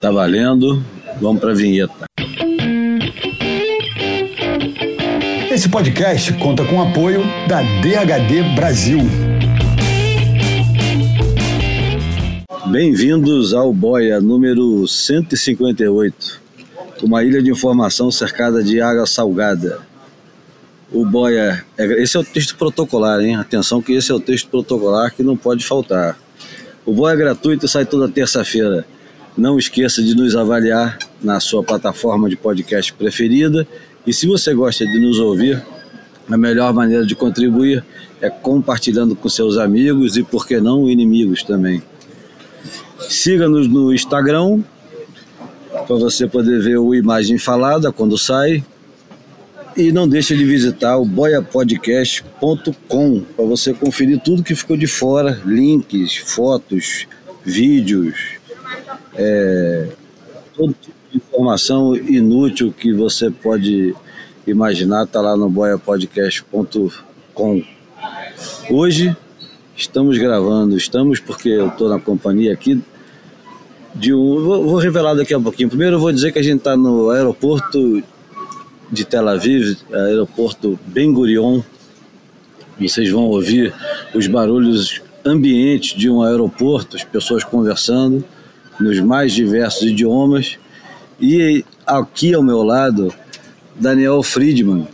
Tá valendo. Vamos para a vinheta. Esse podcast conta com o apoio da DHD Brasil. Bem-vindos ao Boia número 158, uma ilha de informação cercada de água salgada. O Boia, é, esse é o texto protocolar, hein? Atenção que esse é o texto protocolar que não pode faltar. O Boia é gratuito e sai toda terça-feira. Não esqueça de nos avaliar na sua plataforma de podcast preferida. E se você gosta de nos ouvir, a melhor maneira de contribuir é compartilhando com seus amigos e, por que não, inimigos também. Siga-nos no Instagram para você poder ver o Imagem Falada quando sai. E não deixe de visitar o boiapodcast.com para você conferir tudo que ficou de fora, links, fotos, vídeos, é, todo tipo de informação inútil que você pode imaginar está lá no boiapodcast.com. Hoje estamos gravando, estamos porque eu estou na companhia aqui de um. Vou, vou, revelar daqui a pouquinho. Primeiro eu vou dizer que a gente está no aeroporto de Tel Aviv, aeroporto Ben Gurion. Vocês vão ouvir os barulhos ambientes de um aeroporto, as pessoas conversando nos mais diversos idiomas. E aqui ao meu lado, Daniel Friedman.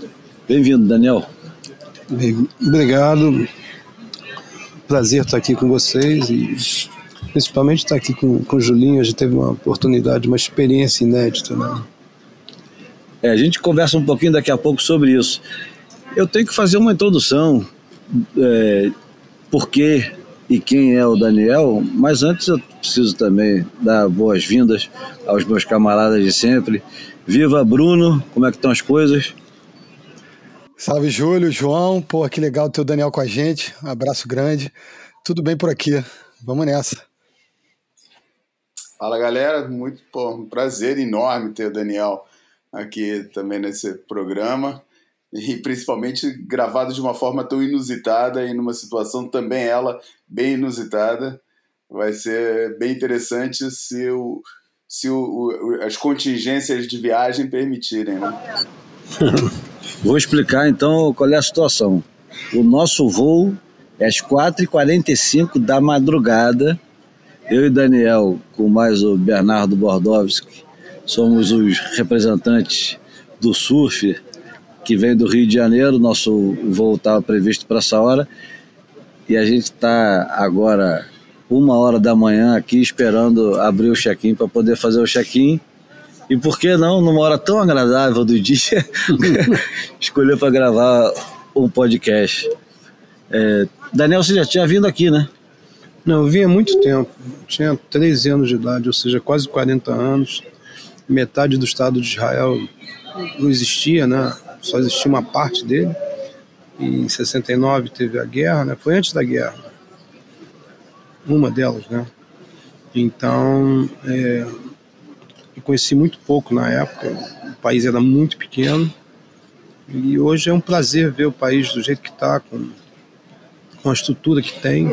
Bem-vindo, Daniel. Bem, obrigado. Prazer estar aqui com vocês e principalmente estar aqui com, com o Julinho. A gente teve uma oportunidade, uma experiência inédita. Né? É, a gente conversa um pouquinho daqui a pouco sobre isso. Eu tenho que fazer uma introdução, é, porque e quem é o Daniel, mas antes eu preciso também dar boas-vindas aos meus camaradas de sempre. Viva Bruno, como é que estão as coisas? Salve Júlio, João, pô, que legal ter o Daniel com a gente, um abraço grande, tudo bem por aqui, vamos nessa. Fala galera, muito pô, um prazer enorme ter o Daniel aqui também nesse programa e principalmente gravado de uma forma tão inusitada e numa situação também ela bem inusitada. Vai ser bem interessante se, o, se o, as contingências de viagem permitirem, né? Vou explicar então qual é a situação. O nosso voo é às 4h45 da madrugada. Eu e Daniel, com mais o Bernardo Bordowski, somos os representantes do surf que vem do Rio de Janeiro. Nosso voo estava previsto para essa hora. E a gente está agora, uma hora da manhã, aqui esperando abrir o check-in para poder fazer o check-in. E por que não, numa hora tão agradável do dia, escolher para gravar um podcast? É, Daniel, você já tinha vindo aqui, né? Não, eu vim há muito tempo. Tinha 13 anos de idade, ou seja, quase 40 anos. Metade do Estado de Israel não existia, né? Só existia uma parte dele. E em 69 teve a guerra, né? Foi antes da guerra. Uma delas, né? Então, é, eu conheci muito pouco na época. O país era muito pequeno. E hoje é um prazer ver o país do jeito que está, com, com a estrutura que tem,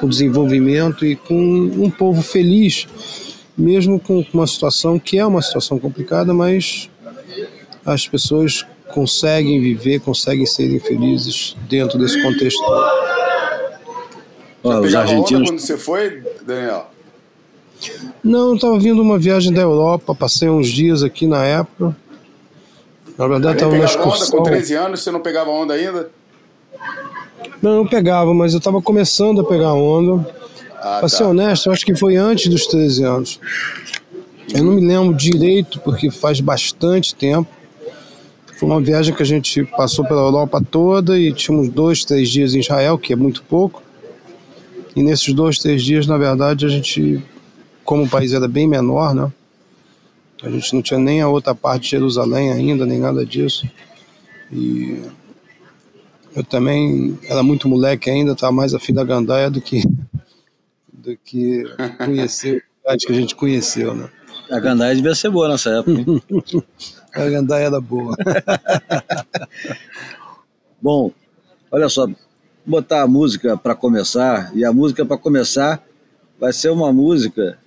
com o desenvolvimento e com um povo feliz, mesmo com uma situação que é uma situação complicada, mas as pessoas conseguem viver, conseguem ser felizes dentro desse contexto. Já os argentinos... quando você foi, Daniel? Não, eu estava vindo uma viagem da Europa, passei uns dias aqui na época. Na verdade, estava na excursão. Onda com 13 anos, você não pegava onda ainda? Não, não pegava, mas eu estava começando a pegar onda. Ah, pra tá. ser honesto, eu acho que foi antes dos 13 anos. Eu não me lembro direito, porque faz bastante tempo. Foi uma viagem que a gente passou pela Europa toda e tínhamos dois, três dias em Israel, que é muito pouco. E nesses dois, três dias, na verdade, a gente, como o país era bem menor, né? A gente não tinha nem a outra parte de Jerusalém ainda, nem nada disso. E eu também era muito moleque ainda, estava mais afim da gandaia do que, do que conhecer a cidade que a gente conheceu, né? A gandaia devia ser boa nessa época. a gandaia era boa. Bom, olha só, botar a música para começar, e a música para começar vai ser uma música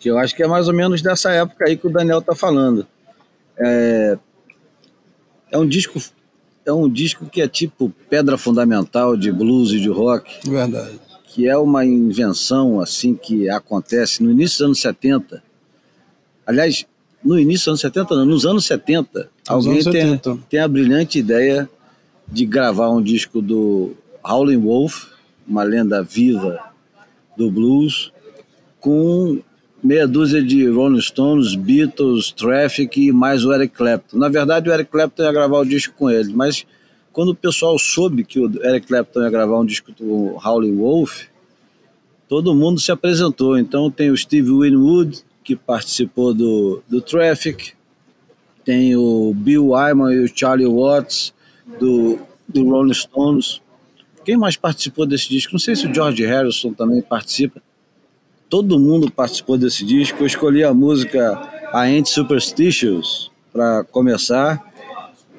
que eu acho que é mais ou menos dessa época aí que o Daniel está falando. É, é um disco é um disco que é tipo pedra fundamental de blues e de rock. Verdade. Que é uma invenção assim que acontece no início dos anos 70. Aliás, no início dos anos 70, não, nos anos 70, nos alguém anos tem, 70. tem a brilhante ideia de gravar um disco do Howlin' Wolf, uma lenda viva do blues, com meia dúzia de Rolling Stones, Beatles, Traffic e mais o Eric Clapton. Na verdade, o Eric Clapton ia gravar o disco com ele, mas quando o pessoal soube que o Eric Clapton ia gravar um disco com Howlin' Wolf, todo mundo se apresentou. Então tem o Steve Winwood, que participou do, do Traffic, tem o Bill Wyman e o Charlie Watts do, do Rolling Stones. Quem mais participou desse disco? Não sei se o George Harrison também participa todo mundo participou desse disco. Eu escolhi a música Ain't Superstitious para começar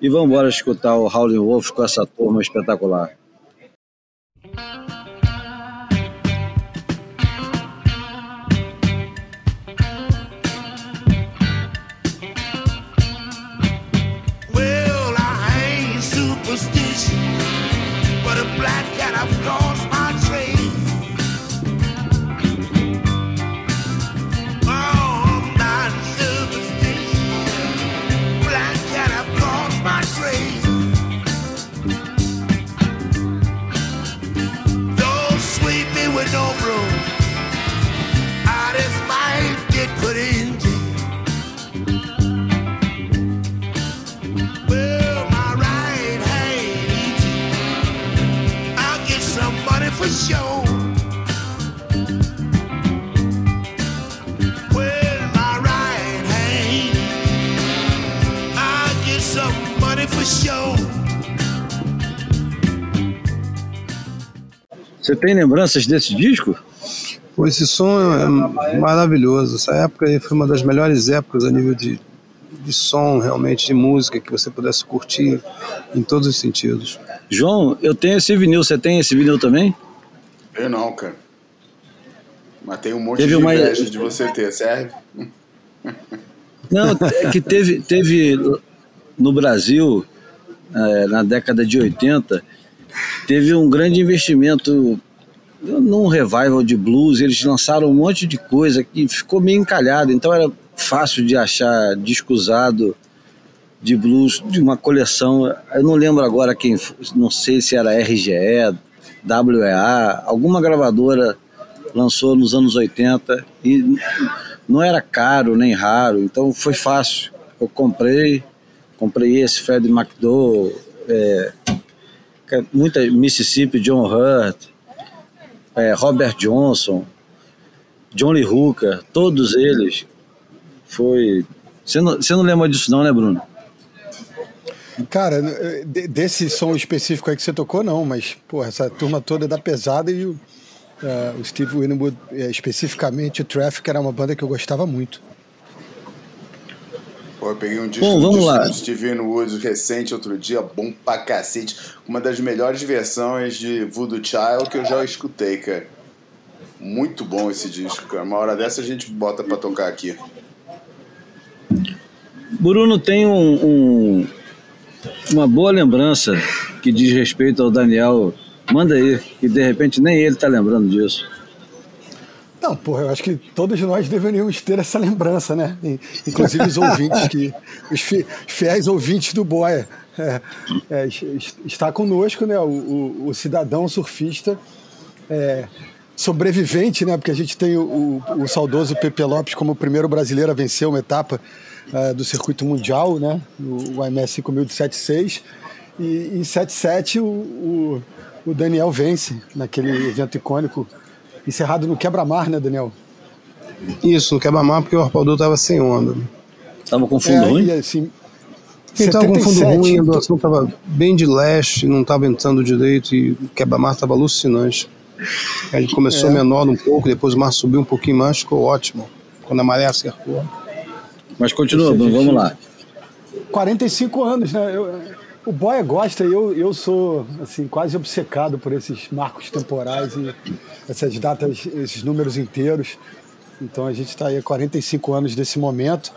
e vamos embora escutar o Howlin' Wolf com essa turma espetacular. Você tem lembranças desse disco? Pô, esse som é maravilhoso. Essa época aí foi uma das melhores épocas a nível de, de som, realmente, de música, que você pudesse curtir em todos os sentidos. João, eu tenho esse vinil. Você tem esse vinil também? Eu não, cara. Mas tem um monte teve de uma... inveja de você ter, serve? Não, é que teve, teve no Brasil, é, na década de 80, teve um grande investimento num revival de blues, eles lançaram um monte de coisa que ficou meio encalhado, então era fácil de achar disco usado de blues de uma coleção. Eu não lembro agora quem, não sei se era RGE, WEA, alguma gravadora lançou nos anos 80 e não era caro nem raro, então foi fácil. Eu comprei, comprei esse Fred McDowell, é, muita Mississippi, John Hurt, é, Robert Johnson, Johnny Hooker, todos eles foi. Você não, não lembra disso, não, né, Bruno? Cara, desse som específico aí que você tocou, não, mas, essa turma toda é da pesada e o, uh, o Steve Winwood, é, especificamente o Traffic, era uma banda que eu gostava muito. Pô, eu peguei um disco bom, vamos do lá. Steven Woods recente outro dia, bom pra cacete. Uma das melhores versões de Voodoo Child que eu já escutei, cara. Muito bom esse disco, cara. Uma hora dessa a gente bota pra tocar aqui. Bruno tem um, um, uma boa lembrança que diz respeito ao Daniel. Manda aí, que de repente nem ele tá lembrando disso. Não, porra, eu acho que todos nós deveríamos ter essa lembrança, né? Inclusive os ouvintes, que, os fiéis ouvintes do Boia. É, é, está conosco, né? O, o, o cidadão surfista é, sobrevivente, né? Porque a gente tem o, o, saudoso Pepe Lopes como o primeiro brasileiro a vencer uma etapa é, do circuito mundial, né? O, o IMS 5076. E em 77 o, o, o Daniel vence naquele evento icônico encerrado no quebra-mar, né, Daniel? Isso, no quebra-mar, porque o arpoador estava sem onda. Estava com fundo é, ruim? assim, ele estava com fundo ruim, a doação estava bem de leste, não estava entrando direito e o quebra-mar estava alucinante. Aí ele começou é. menor um pouco, depois o mar subiu um pouquinho mais, ficou ótimo, quando a maré acertou. Mas continua, vamos lá. 45 anos, né? Eu, o Boia gosta, eu, eu sou assim, quase obcecado por esses marcos temporais e essas datas, esses números inteiros. Então a gente está aí há 45 anos desse momento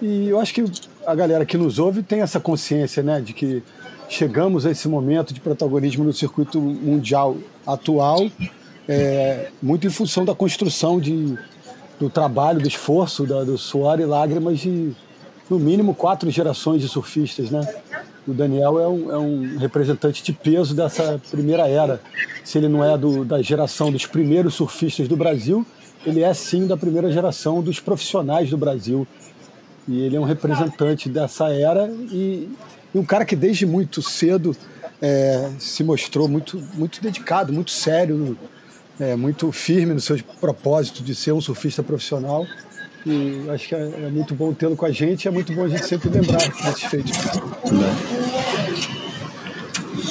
e eu acho que a galera que nos ouve tem essa consciência, né, de que chegamos a esse momento de protagonismo no circuito mundial atual, é, muito em função da construção de, do trabalho, do esforço, da, do suor e lágrimas de, no mínimo, quatro gerações de surfistas, né? O Daniel é um, é um representante de peso dessa primeira era. Se ele não é do, da geração dos primeiros surfistas do Brasil, ele é sim da primeira geração dos profissionais do Brasil. E ele é um representante dessa era e, e um cara que desde muito cedo é, se mostrou muito, muito dedicado, muito sério, é, muito firme no seu propósito de ser um surfista profissional. E acho que é, é muito bom tê-lo com a gente, é muito bom a gente sempre lembrar desses feitos.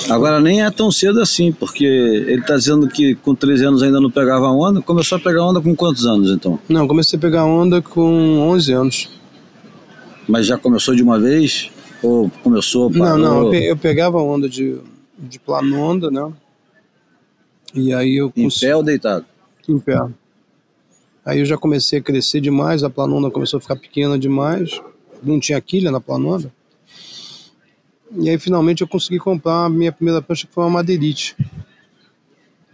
Agora nem é tão cedo assim, porque ele está dizendo que com 13 anos ainda não pegava onda. Começou a pegar onda com quantos anos então? Não, comecei a pegar onda com 11 anos. Mas já começou de uma vez? Ou começou, parou? Não, não, eu pegava onda de, de planonda, né? E aí eu... Em pé ou deitado? Em pé. Aí eu já comecei a crescer demais, a planonda começou a ficar pequena demais, não tinha quilha na planonda. E aí finalmente eu consegui comprar a minha primeira prancha, que foi uma madeirite.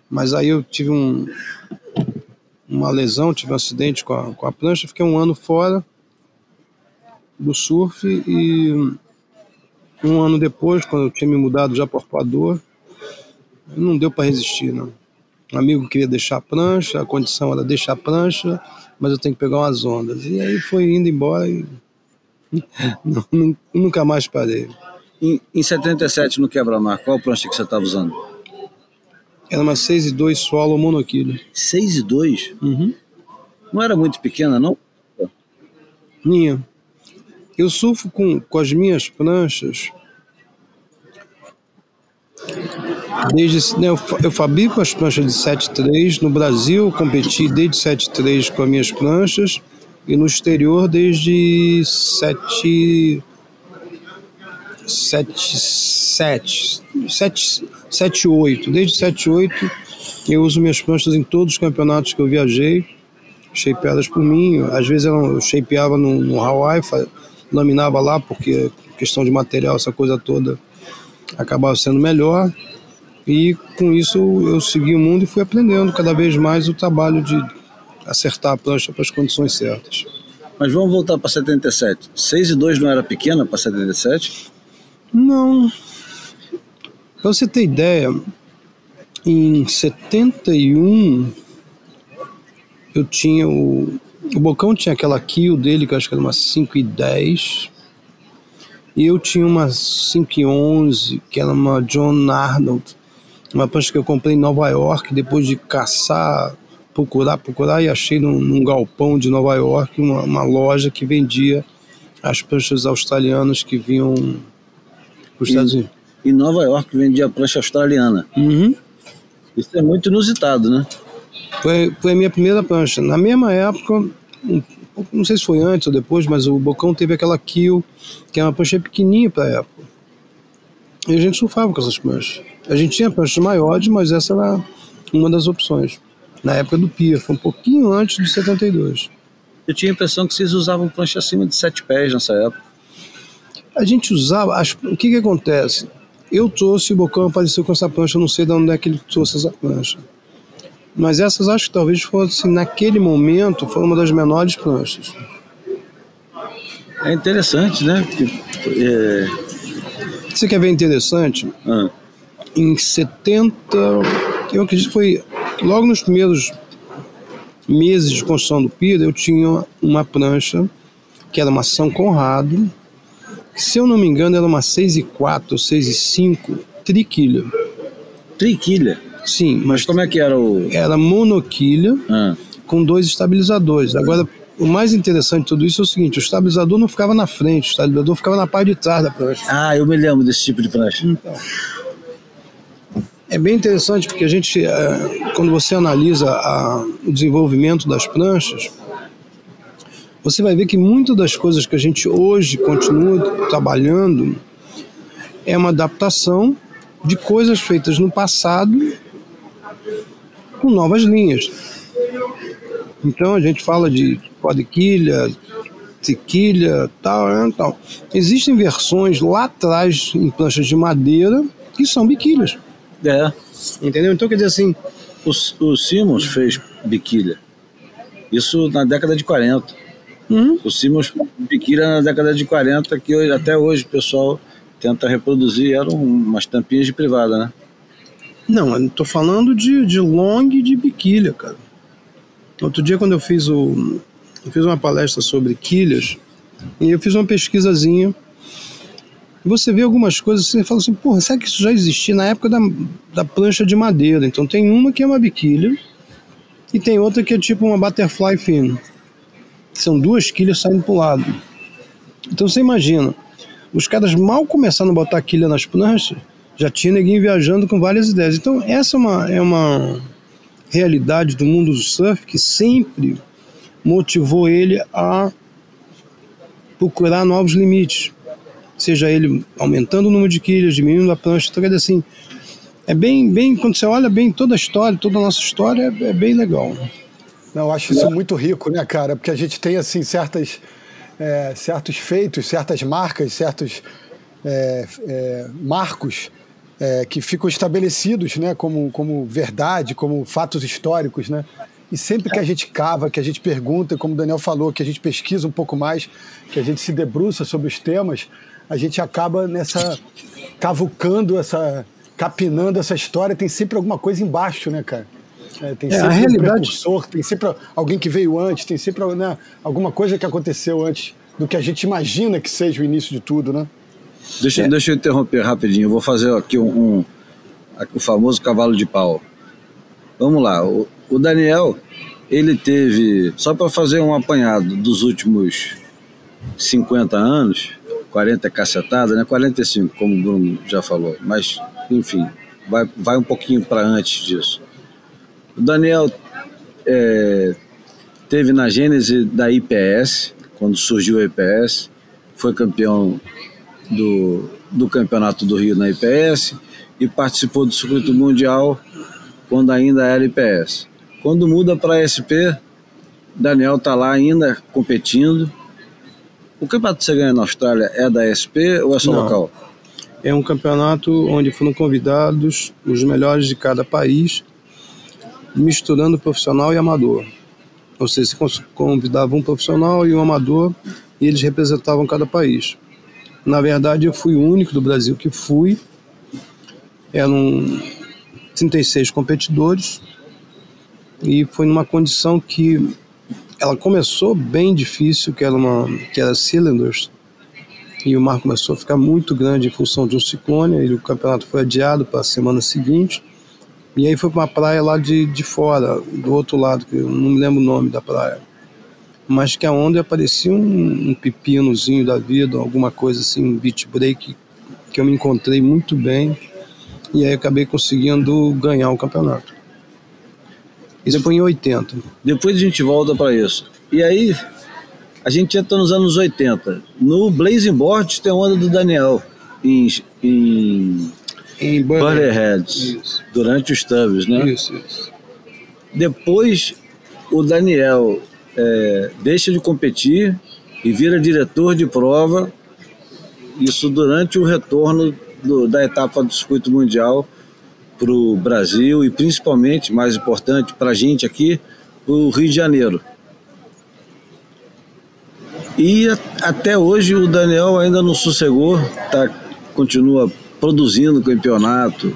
Mas aí eu tive um, uma lesão, tive um acidente com a, com a prancha, fiquei um ano fora do surf e um ano depois, quando eu tinha me mudado já para Arpoador, não deu para resistir, não. Um amigo queria deixar a prancha, a condição era deixar a prancha, mas eu tenho que pegar umas ondas. E aí foi indo embora e nunca mais parei. Em, em 77, no quebra-mar, qual prancha que você estava usando? Era uma 6 e 2 solo monoquilho. 6 e 2? Uhum. Não era muito pequena, não? Minha. Eu surfo com, com as minhas pranchas Desde, né, eu, eu fabrico as pranchas de 7.3. No Brasil, competi desde 7.3 com as minhas pranchas. E no exterior, desde 7. 7, 7, 7, 7 8. Desde 7, 8 eu uso minhas pranchas em todos os campeonatos que eu viajei, shapeadas por mim. Às vezes eu shapeava no, no Hawaii, laminava lá, porque questão de material, essa coisa toda, acabava sendo melhor. E com isso eu segui o mundo e fui aprendendo cada vez mais o trabalho de acertar a prancha para as condições certas. Mas vamos voltar para 77. 6 e 2 não era pequena para 77? Não. Para você ter ideia, em 71 eu tinha o. O Bocão tinha aquela kill dele, que eu acho que era uma 5 e 10. E eu tinha uma 5 e 11, que era uma John Arnold uma prancha que eu comprei em Nova York, depois de caçar, procurar, procurar, e achei num, num galpão de Nova York uma, uma, loja que vendia as pranchas australianas que vinham para os Estados Unidos. Em Nova York vendia prancha australiana. Uhum. Isso é muito inusitado, né? Foi, foi a minha primeira prancha. Na mesma época, não sei se foi antes ou depois, mas o Bocão teve aquela Kill, que é uma prancha pequenininha para a época. E a gente surfava com essas pranchas. A gente tinha pranchas maiores, mas essa era uma das opções. Na época do Pia, foi um pouquinho antes de 72. Eu tinha a impressão que vocês usavam prancha acima de 7 pés nessa época. A gente usava. As, o que que acontece? Eu trouxe, o Bocão apareceu com essa prancha, não sei de onde é que ele trouxe essa prancha. Mas essas acho que talvez fossem, naquele momento, foi uma das menores pranchas. É interessante, né? Porque, é... Você quer ver interessante? Ah em 70, eu acredito que foi logo nos primeiros meses de construção do Pira, eu tinha uma prancha que era uma São Conrado, que, se eu não me engano era uma 6 e 4 ou 6 e 5 triquilha. Triquilha? Sim. Mas como é que era o... Era monoquilha ah. com dois estabilizadores. Agora, o mais interessante de tudo isso é o seguinte: o estabilizador não ficava na frente, o estabilizador ficava na parte de trás da prancha. Ah, eu me lembro desse tipo de prancha. Então, é bem interessante porque a gente, é, quando você analisa a, o desenvolvimento das pranchas, você vai ver que muitas das coisas que a gente hoje continua trabalhando é uma adaptação de coisas feitas no passado com novas linhas. Então a gente fala de quadriquilha, triquilha, tal, né, tal. Existem versões lá atrás em planchas de madeira que são biquilhas. É. Entendeu? Então quer dizer assim. O, o Simmons fez biquilha. Isso na década de 40. Uhum. O Simmons biquilha na década de 40, que hoje, até hoje o pessoal tenta reproduzir, eram umas tampinhas de privada, né? Não, eu tô falando de, de long e de biquilha, cara. Outro dia, quando eu fiz o. Eu fiz uma palestra sobre quilhas, e eu fiz uma pesquisazinha. Você vê algumas coisas, você fala assim, porra, será que isso já existia na época da, da plancha de madeira? Então tem uma que é uma biquilha, e tem outra que é tipo uma butterfly fin. São duas quilhas saindo pro lado. Então você imagina, os caras mal começaram a botar quilha nas pranchas, já tinha ninguém viajando com várias ideias. Então essa é uma, é uma realidade do mundo do surf que sempre motivou ele a procurar novos limites. Seja ele aumentando o número de quilhas, diminuindo a prancha, então, assim, é bem, bem, quando você olha bem toda a história, toda a nossa história, é, é bem legal. Não, eu acho isso muito rico, né, cara? Porque a gente tem, assim, certas, é, certos feitos, certas marcas, certos é, é, marcos é, que ficam estabelecidos, né, como, como verdade, como fatos históricos, né? E sempre que a gente cava, que a gente pergunta, como o Daniel falou, que a gente pesquisa um pouco mais, que a gente se debruça sobre os temas, a gente acaba nessa cavucando essa capinando essa história, tem sempre alguma coisa embaixo, né, cara? É, tem É, a sempre um realidade- precursor, tem sempre alguém que veio antes, tem sempre né, alguma coisa que aconteceu antes do que a gente imagina que seja o início de tudo, né? Deixa, deixa eu interromper rapidinho. Eu vou fazer aqui um, um- o famoso cavalo de pau. Vamos lá. O, o Daniel, ele teve, só para fazer um apanhado dos últimos 50 anos, 40 é cacetada, né? 45, como o Bruno já falou. Mas, enfim, vai, vai um pouquinho para antes disso. O Daniel é, teve na gênese da IPS, quando surgiu a IPS, foi campeão do, do Campeonato do Rio na IPS e participou do circuito mundial quando ainda era IPS. Quando muda para SP, Daniel está lá ainda competindo. O campeonato que você ganha na Austrália é da SP ou é só Não. local? É um campeonato onde foram convidados os melhores de cada país, misturando profissional e amador. Ou seja, se convidava um profissional e um amador, e eles representavam cada país. Na verdade, eu fui o único do Brasil que fui. Eram 36 competidores, e foi numa condição que ela começou bem difícil, que era, uma, que era cylinders, e o mar começou a ficar muito grande em função de um ciclone, e o campeonato foi adiado para a semana seguinte. E aí foi para uma praia lá de, de fora, do outro lado, que eu não me lembro o nome da praia. Mas que a onda parecia um, um pepinozinho da vida, alguma coisa assim, um beach break, que eu me encontrei muito bem. E aí acabei conseguindo ganhar o campeonato. Isso foi em 80. Depois a gente volta para isso. E aí, a gente já está nos anos 80. No Blazing Board tem a onda do Daniel, em, em Em Butterheads, durante os tubs, né? Isso, isso. Depois, o Daniel é, deixa de competir e vira diretor de prova. Isso durante o retorno do- da etapa do circuito mundial para o Brasil e principalmente, mais importante para a gente aqui, o Rio de Janeiro. E até hoje o Daniel ainda não sossegou, tá, continua produzindo campeonato,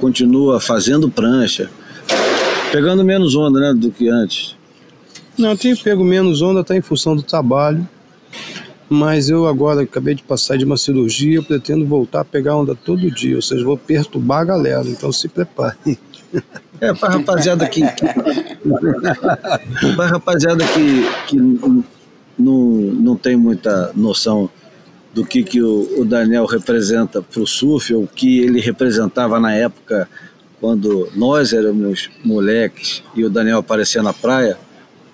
continua fazendo prancha, pegando menos onda né, do que antes. Não, eu tenho pego menos onda, tá em função do trabalho. Mas eu agora acabei de passar de uma cirurgia, eu pretendo voltar a pegar onda todo dia, ou seja, vou perturbar a galera, então se prepare. É, para rapaziada que. que para rapaziada que, que não, não tem muita noção do que, que o, o Daniel representa para o surf, ou o que ele representava na época quando nós éramos moleques e o Daniel aparecia na praia.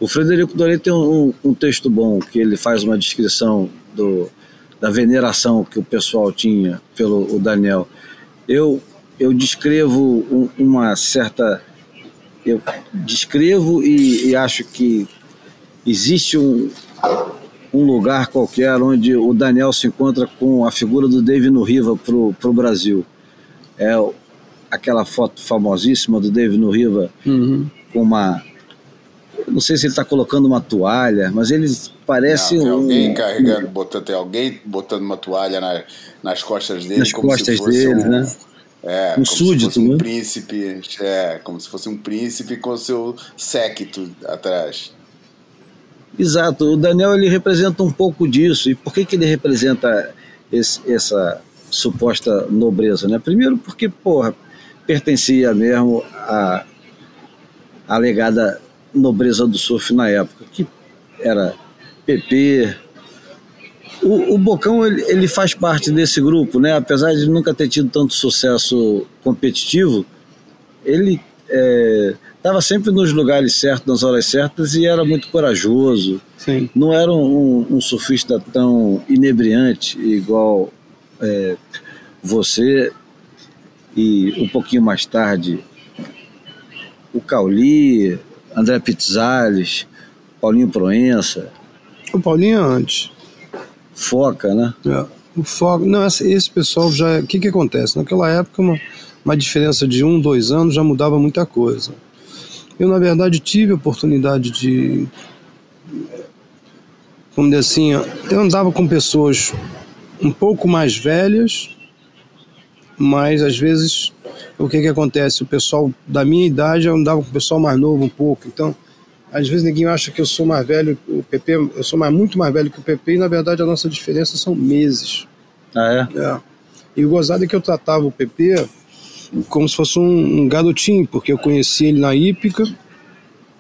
O Frederico Doré tem um, um texto bom que ele faz uma descrição do, da veneração que o pessoal tinha pelo o Daniel. Eu, eu descrevo um- uma certa eu descrevo e, e acho que existe um, um lugar qualquer onde o Daniel se encontra com a figura do David no Riva para o Brasil. É aquela foto famosíssima do David no Riva Uhum. com uma. Não sei se ele está colocando uma toalha, mas ele parece Não, tem um. alguém carregando, botando, tem alguém botando uma toalha na- nas costas dele, Nas como costas se fosse dele, um, né? É, Um como se súdito, fosse um né? príncipe, é, como se fosse um príncipe com seu séquito atrás. Exato, o Daniel ele representa um pouco disso. E por que, que ele representa esse- essa suposta nobreza? Né? Primeiro, porque, porra, pertencia mesmo à alegada nobreza do surf na época, que era PP. O, o Bocão ele, ele faz parte desse grupo, né? apesar de nunca ter tido tanto sucesso competitivo, ele estava sempre nos lugares certos, nas horas certas e era muito corajoso. Sim. Não era um, um surfista tão inebriante igual é, você e um pouquinho mais tarde o Cauli, André Pizzales, Paulinho Proença, O Paulinho é antes. Foca, né? É. O foco. Não, esse, esse pessoal já. O que, que acontece? Naquela época, uma, uma diferença de um, dois anos já mudava muita coisa. Eu, na verdade, tive a oportunidade de. Vamos dizer assim, eu andava com pessoas um pouco mais velhas, mas às vezes o que, que acontece? O pessoal da minha idade eu andava com o pessoal mais novo um pouco, então às vezes ninguém acha que eu sou mais velho, o PP, eu sou mais, muito mais velho que o PP e na verdade a nossa diferença são meses. Ah, é? É. E o gozado é que eu tratava o PP como se fosse um, um garotinho, porque eu conheci ele na hípica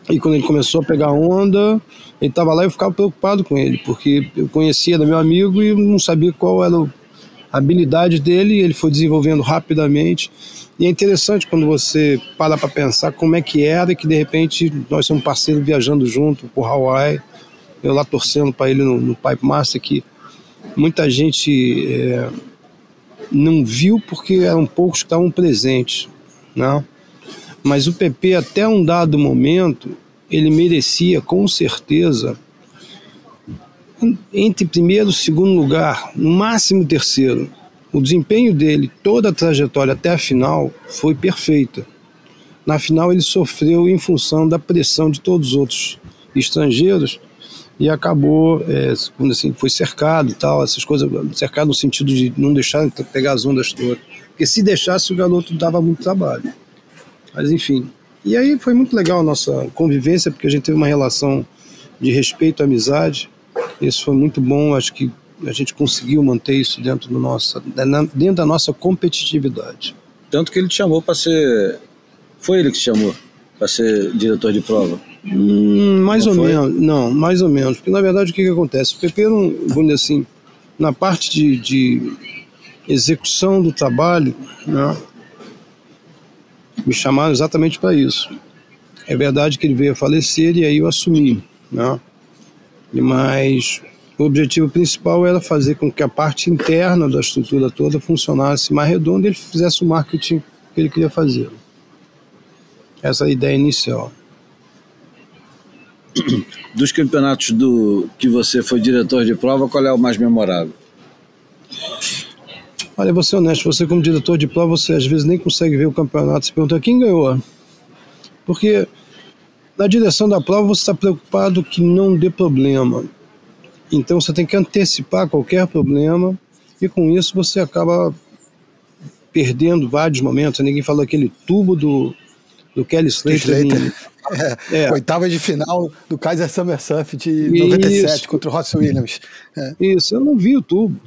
e quando ele começou a pegar onda, ele estava lá e eu ficava preocupado com ele, porque eu conhecia do meu amigo e não sabia qual era o- habilidade dele, ele foi desenvolvendo rapidamente. E é interessante quando você para para pensar como é que era que de repente nós somos parceiros viajando junto por Hawaii, eu lá torcendo para ele no, no Pipe Master, que muita gente é, não viu porque eram poucos que estavam presentes, né? Mas o PP até um dado momento ele merecia com certeza entre primeiro e segundo lugar, no máximo terceiro. O desempenho dele, toda a trajetória até a final foi perfeita. Na final ele sofreu em função da pressão de todos os outros estrangeiros e acabou, é, assim, foi cercado e tal, essas coisas, cercado no sentido de não deixar pegar as ondas todas. Porque se deixasse o garoto dava muito trabalho. Mas enfim. E aí foi muito legal a nossa convivência, porque a gente teve uma relação de respeito amizade. Isso foi muito bom, acho que a gente conseguiu manter isso dentro, do nossa, dentro da nossa competitividade. Tanto que ele te chamou para ser. Foi ele que te chamou para ser diretor de prova. Hum, mais Não ou foi? menos, não, mais ou menos. Porque na verdade o que, que acontece? O PP, não, vamos dizer assim, na parte de, de execução do trabalho, né, me chamaram exatamente para isso. É verdade que ele veio a falecer e aí eu assumi, né? Mas o objetivo principal era fazer com que a parte interna da estrutura toda funcionasse mais redonda e ele fizesse o marketing que ele queria fazer. Essa é a ideia inicial. Dos campeonatos do que você foi diretor de prova, qual é o mais memorável? Olha, vou ser honesto, você como diretor de prova, você às vezes nem consegue ver o campeonato, você pergunta quem ganhou. Porque na direção da prova você está preocupado que não dê problema. Então você tem que antecipar qualquer problema e com isso você acaba perdendo vários momentos. Ninguém fala daquele tubo do, do Kelly Slater. Em- É, É. Oitava de final do Kaiser Summer Surf de Isso. 97 contra o Ross Williams. É. Isso, eu não vi o tubo.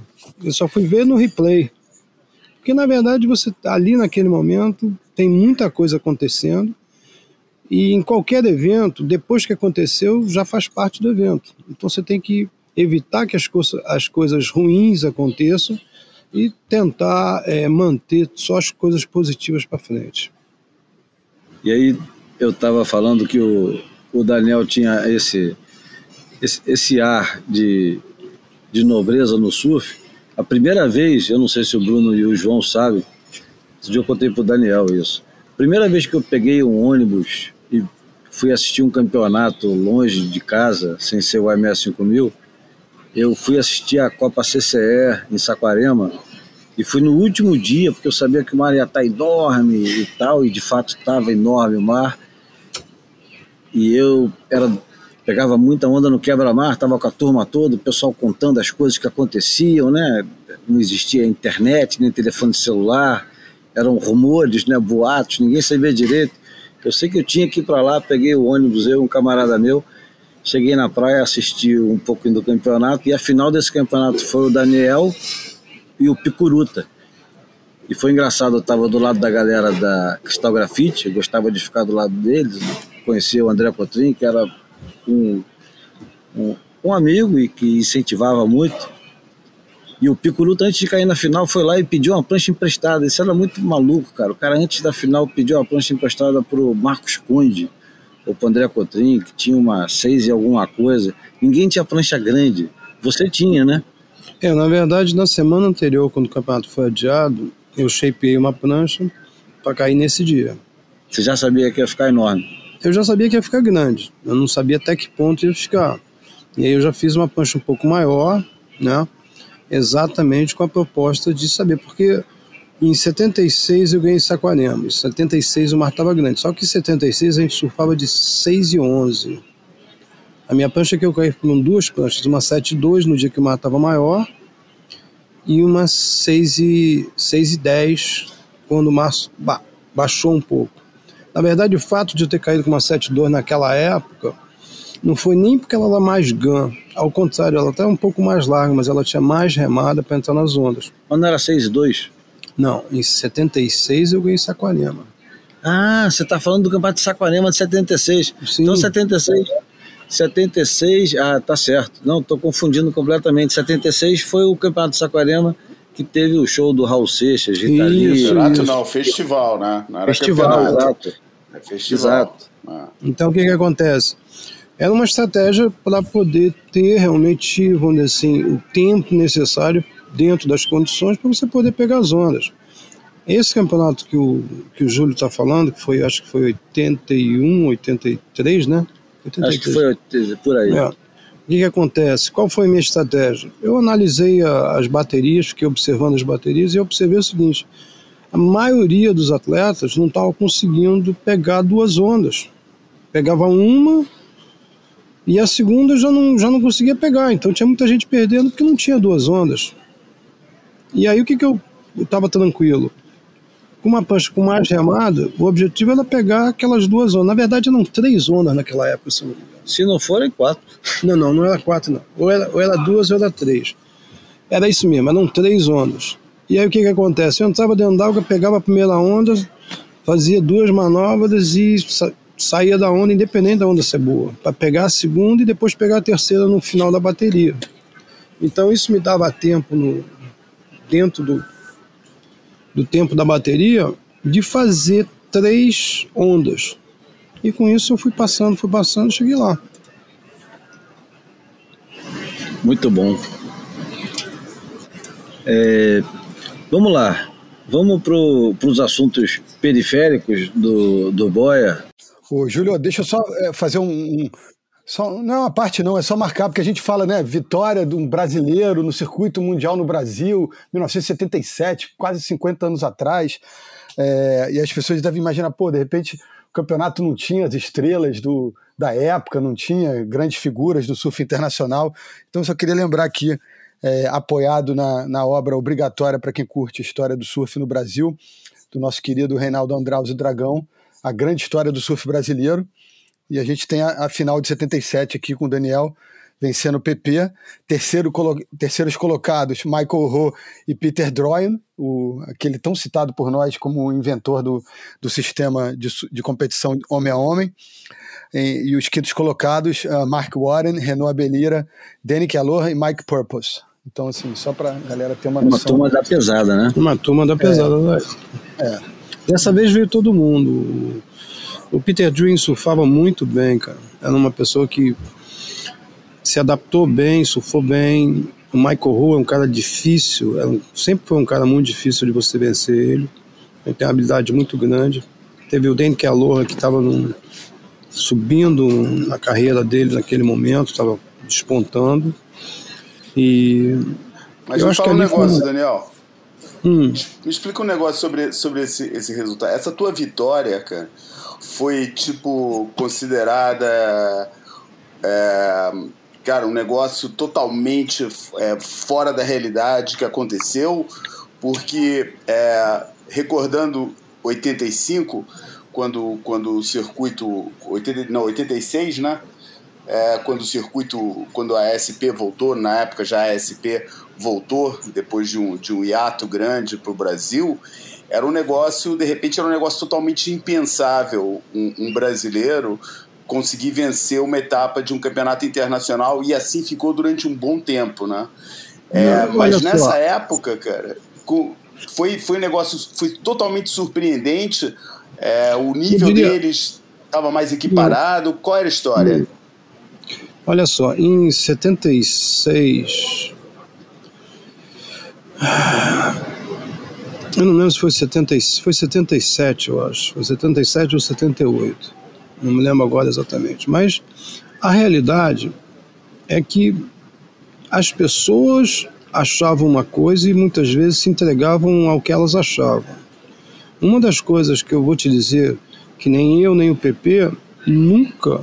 Eu só fui ver no replay. Porque na verdade você tá ali naquele momento, tem muita coisa acontecendo. E em qualquer evento, depois que aconteceu, já faz parte do evento. Então você tem que evitar que as, coisa, as coisas ruins aconteçam e tentar é, manter só as coisas positivas para frente. E aí eu estava falando que o, o Daniel tinha esse, esse, esse ar de, de nobreza no surf. A primeira vez, eu não sei se o Bruno e o João sabem, esse dia eu contei para o Daniel isso. Primeira vez que eu peguei um ônibus e fui assistir um campeonato longe de casa, sem ser o MS 5000, eu fui assistir a Copa CCE em Saquarema e fui no último dia, porque eu sabia que o mar ia estar enorme e tal, e de fato estava enorme o mar. E eu era pegava muita onda no quebra-mar, estava com a turma toda, o pessoal contando as coisas que aconteciam, né? Não existia internet, nem telefone celular, eram rumores, né? Boatos, ninguém sabia direito. Eu sei que eu tinha que ir para lá, peguei o ônibus, eu, um camarada meu, cheguei na praia, assisti um pouquinho do campeonato, e a final desse campeonato foi o Daniel e o Picuruta. E foi engraçado, eu estava do lado da galera da Cristal Grafite, eu gostava de ficar do lado deles, conheci o André Cotrim, que era um, um, um amigo e que incentivava muito. E o Picuruta, antes de cair na final, foi lá e pediu uma prancha emprestada. Isso era muito maluco, cara. O cara, antes da final, pediu uma prancha emprestada pro Marcos Conde, ou pro André Cotrim, que tinha uma seis e alguma coisa. Ninguém tinha prancha grande. Você tinha, né? É, na verdade, na semana anterior, quando o campeonato foi adiado, eu shapeei uma prancha para cair nesse dia. Você já sabia que ia ficar enorme? Eu já sabia que ia ficar grande. Eu não sabia até que ponto ia ficar. E aí eu já fiz uma prancha um pouco maior, né? Exatamente com a proposta de saber, porque em 76 eu ganhei Saquarema, em 76 o mar estava grande, só que em 76 a gente surfava de 6 e 11. A minha prancha que eu caí foram duas pranchas, uma 7 e 2 no dia que o mar estava maior e uma 6 e, 6 e 10 quando o mar ba baixou um pouco. Na verdade, o fato de eu ter caído com uma 7 e 2 naquela época não foi nem porque ela era mais GAN, ao contrário, ela até um pouco mais larga, mas ela tinha mais remada para entrar nas ondas. Mas não era 6,2? Não, em 76 eu ganhei Saquarema. Ah, você está falando do campeonato de Saquarema de 76. Sim. Então 76, 76, ah, tá certo. Não, estou confundindo completamente. 76 foi o campeonato de Saquarema que teve o show do Raul Seixas, Rita Isso, Campeonato não, festival, né? Não era festival, campeonato. exato. É festival. Exato. Ah. Então o que que acontece? Era uma estratégia para poder ter realmente, vamos dizer assim, o tempo necessário dentro das condições para você poder pegar as ondas. Esse campeonato que o, que o Júlio está falando, que foi, acho que foi 81, 83, né? 83. Acho que foi por aí. É. O que, que acontece? Qual foi a minha estratégia? Eu analisei a, as baterias, fiquei observando as baterias e observei o seguinte: a maioria dos atletas não estava conseguindo pegar duas ondas. Pegava uma e a segunda eu já não, já não conseguia pegar, então tinha muita gente perdendo porque não tinha duas ondas. E aí o que, que eu estava tranquilo? Com uma prancha com mais remada, o objetivo era pegar aquelas duas ondas. Na verdade eram três ondas naquela época, se não Se não forem quatro. Não, não, não era quatro não. Ou era, ou era duas ou era três. Era isso mesmo, eram três ondas. E aí o que, que acontece? Eu entrava dentro d'água, pegava a primeira onda, fazia duas manobras e saía da onda, independente da onda ser boa, para pegar a segunda e depois pegar a terceira no final da bateria. Então isso me dava tempo no, dentro do, do tempo da bateria de fazer três ondas. E com isso eu fui passando, fui passando, cheguei lá. Muito bom. É, vamos lá, vamos para os assuntos periféricos do, do Boia. Ô, Júlio, deixa eu só é, fazer um, um. Só, não é uma parte, não, é só marcar, porque a gente fala, né? Vitória de um brasileiro no circuito mundial no Brasil, 1977, quase 50 anos atrás. É, e as pessoas devem imaginar, pô, de repente o campeonato não tinha as estrelas do, da época, não tinha grandes figuras do surf internacional. Então, só queria lembrar aqui, é, apoiado na, na obra obrigatória para quem curte a história do surf no Brasil, do nosso querido Reinaldo Andraus Dragão a grande história do surf brasileiro. E a gente tem a, a final de 77 aqui com o Daniel vencendo o PP. Terceiro, colo terceiros colocados, Michael Ho e Peter Droyan, o, aquele tão citado por nós como o inventor do, do sistema de, de competição homem a homem. E, e os quintos colocados, uh, Mark Warren, Renaud Abelira, Danny Aloha e Mike Purpose. Então, assim, só para a galera ter uma noção. Uma turma da pesada, né? Uma turma da pesada, é, né? É. Dessa vez veio todo mundo. O Peter Dream surfava muito bem, cara. Era uma pessoa que se adaptou bem, surfou bem. O Michael Ho é um cara difícil, é sempre foi um cara muito difícil de você vencer ele. Ele tem uma habilidade muito grande. Teve o Dan Kealoha que estava subindo na carreira dele naquele momento, estava despontando. E Mas eu acho que um negócio, um- Daniel. Hum, Me explica um negócio sobre, sobre esse, esse resultado. Essa tua vitória, cara, foi, tipo, considerada. é, cara, um negócio totalmente é, fora da realidade que aconteceu, porque, é, recordando 85, quando, quando o circuito. 80, não, 86, né? É, quando o circuito, quando a SP voltou, na época já a SP voltou, depois de um, de um hiato grande para o Brasil, era um negócio, de repente, era um negócio totalmente impensável um, um brasileiro conseguir vencer uma etapa de um campeonato internacional e assim ficou durante um bom tempo, né? É, Não, mas olha só. nessa época, cara, foi, foi um negócio foi totalmente surpreendente. é, o nível diria- deles estava mais equiparado. Qual era a história? olha só, em 76. Eu não lembro se foi, 70, e- foi 77, eu acho. Foi 77 ou 78. Não me lembro agora exatamente. Mas a realidade é que as pessoas achavam uma coisa e muitas vezes se entregavam ao que elas achavam. Uma das coisas que eu vou te dizer que nem eu nem o PP nunca,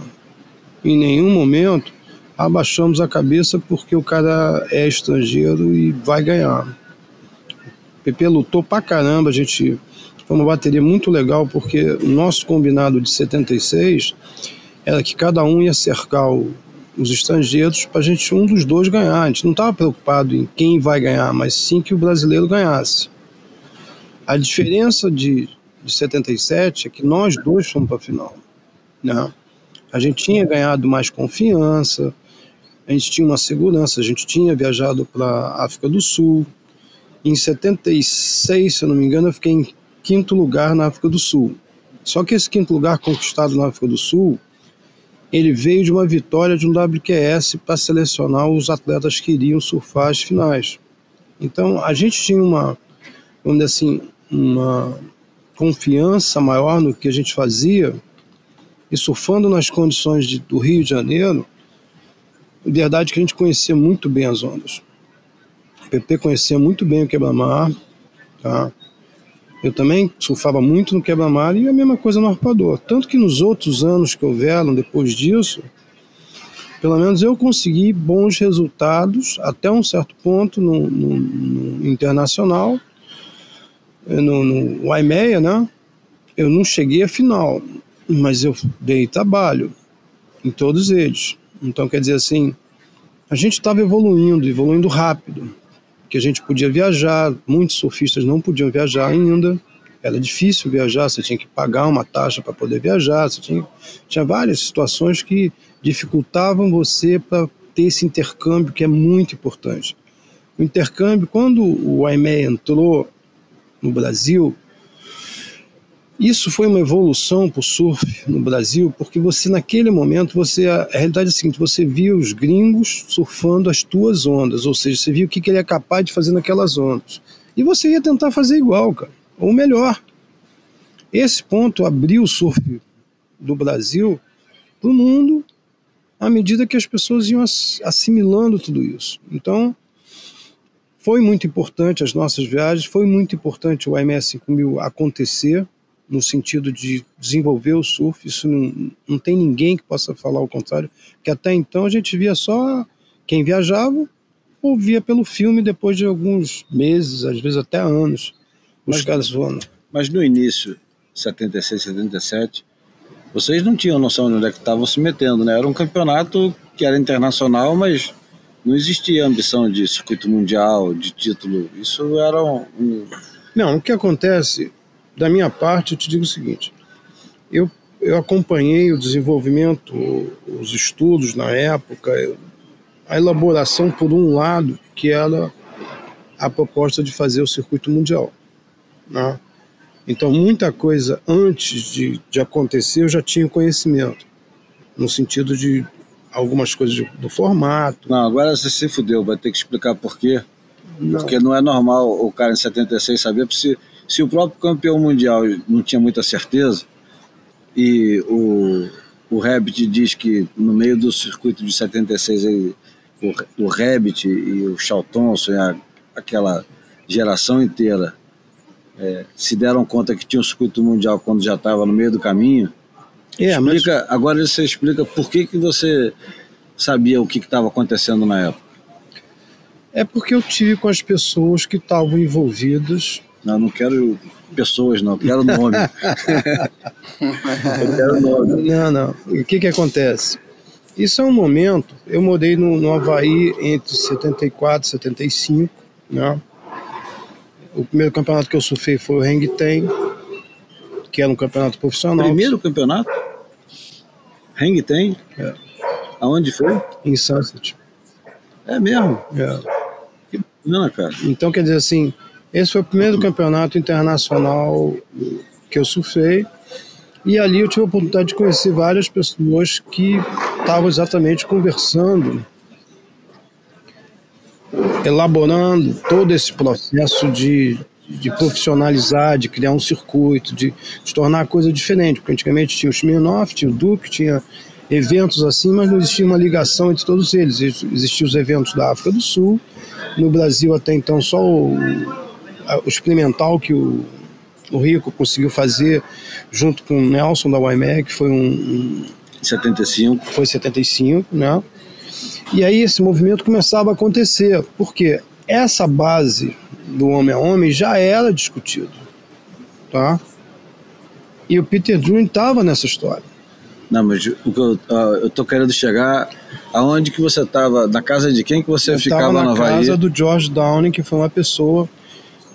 em nenhum momento, abaixamos a cabeça porque o cara é estrangeiro e vai ganhar. PP lutou pra caramba, a gente foi uma bateria muito legal porque o nosso combinado de 76 era que cada um ia cercar o- os estrangeiros para a gente um dos dois ganhar. A gente não estava preocupado em quem vai ganhar, mas sim que o brasileiro ganhasse. A diferença de, de 77 é que nós dois fomos para final. Né? A gente tinha ganhado mais confiança, a gente tinha uma segurança, a gente tinha viajado para África do Sul. Em 76, se eu não me engano, eu fiquei em quinto lugar na África do Sul. Só que esse quinto lugar conquistado na África do Sul, ele veio de uma vitória de um WQS para selecionar os atletas que iriam surfar as finais. Então, a gente tinha uma, vamos dizer assim, uma confiança maior no que a gente fazia e surfando nas condições de, do Rio de Janeiro, verdade que a gente conhecia muito bem as ondas. PP conhecia muito bem o quebra-mar, tá? Eu também surfava muito no quebra-mar e a mesma coisa no arpador. Tanto que nos outros anos que houveram depois disso, pelo menos eu consegui bons resultados até um certo ponto no, no- no internacional, no, no né? Eu não cheguei à final, mas eu dei trabalho em todos eles. Então, quer dizer assim, a gente estava evoluindo, evoluindo rápido, que a gente podia viajar, muitos surfistas não podiam viajar ainda, era difícil viajar, você tinha que pagar uma taxa para poder viajar, você tinha, tinha várias situações que dificultavam você para ter esse intercâmbio que é muito importante. O intercâmbio, quando o IME entrou no Brasil, isso foi uma evolução para o surf no Brasil, porque você naquele momento, você a realidade é a seguinte, você via os gringos surfando as tuas ondas, ou seja, você via o que, que ele é capaz de fazer naquelas ondas. E você ia tentar fazer igual, cara, ou melhor. Esse ponto abriu o surf do Brasil para o mundo à medida que as pessoas iam ass- assimilando tudo isso. Então, foi muito importante as nossas viagens, foi muito importante o IMS 5000 acontecer, no sentido de desenvolver o surf. Isso não, não tem ninguém que possa falar o contrário, que até então a gente via só quem viajava ou via pelo filme depois de alguns meses, às vezes até anos, os Mas- caras voando. Mas no início, 76, 77, vocês não tinham noção de onde é que estavam se metendo, né? Era um campeonato que era internacional, mas não existia ambição de circuito mundial, de título. Isso era um, um- Não, o que acontece, da minha parte, eu te digo o seguinte: eu, eu acompanhei o desenvolvimento, os estudos na época, a elaboração, por um lado, que era a proposta de fazer o circuito mundial. Né? Então, muita coisa antes de, de acontecer eu já tinha conhecimento, no sentido de algumas coisas de- do formato. Não, agora você se fudeu, vai ter que explicar por quê. Não. Porque não é normal o cara em 76 saber se, se o próprio campeão mundial não tinha muita certeza e o, o Rabbit diz que no meio do circuito de 76 ele, o, o Rabbit e o Charlton, aquela geração inteira é, se deram conta que tinha o circuito mundial quando já estava no meio do caminho. É, explica, mas... Agora você explica por que, que você sabia o que estava acontecendo na época. É porque eu tive com as pessoas que estavam envolvidas. Não, não quero pessoas, não, quero nome. eu quero nome. Não, não. O que, que acontece? Isso é um momento. Eu morei no, no Havaí entre 74 e 75, né? O primeiro campeonato que eu surfei foi o Hang Ten, que era um campeonato profissional. Primeiro campeonato? Hang Ten? É. Aonde foi? Em Sunset. É mesmo? É. Que bacana, cara. Então, quer dizer assim, esse foi o primeiro campeonato internacional que eu surfei. E ali eu tive a oportunidade de conhecer várias pessoas que estavam exatamente conversando elaborando todo esse processo de, de profissionalizar, de criar um circuito, de, de tornar a coisa diferente. Porque antigamente tinha o Smirnoff, tinha o Duke, tinha eventos assim, mas não existia uma ligação entre todos eles. Existiam os eventos da África do Sul, no Brasil até então só o, o experimental que o, o Rico conseguiu fazer junto com o Nelson da YMAC, foi um, um 75. Foi 75, né? E aí esse movimento começava a acontecer, porque essa base do homem a homem já era discutido, tá? E o Peter Druin estava nessa história. Não, mas o que eu, eu tô querendo chegar aonde que você estava, na casa de quem que você eu ficava na? Na casa do George Downing, que foi uma pessoa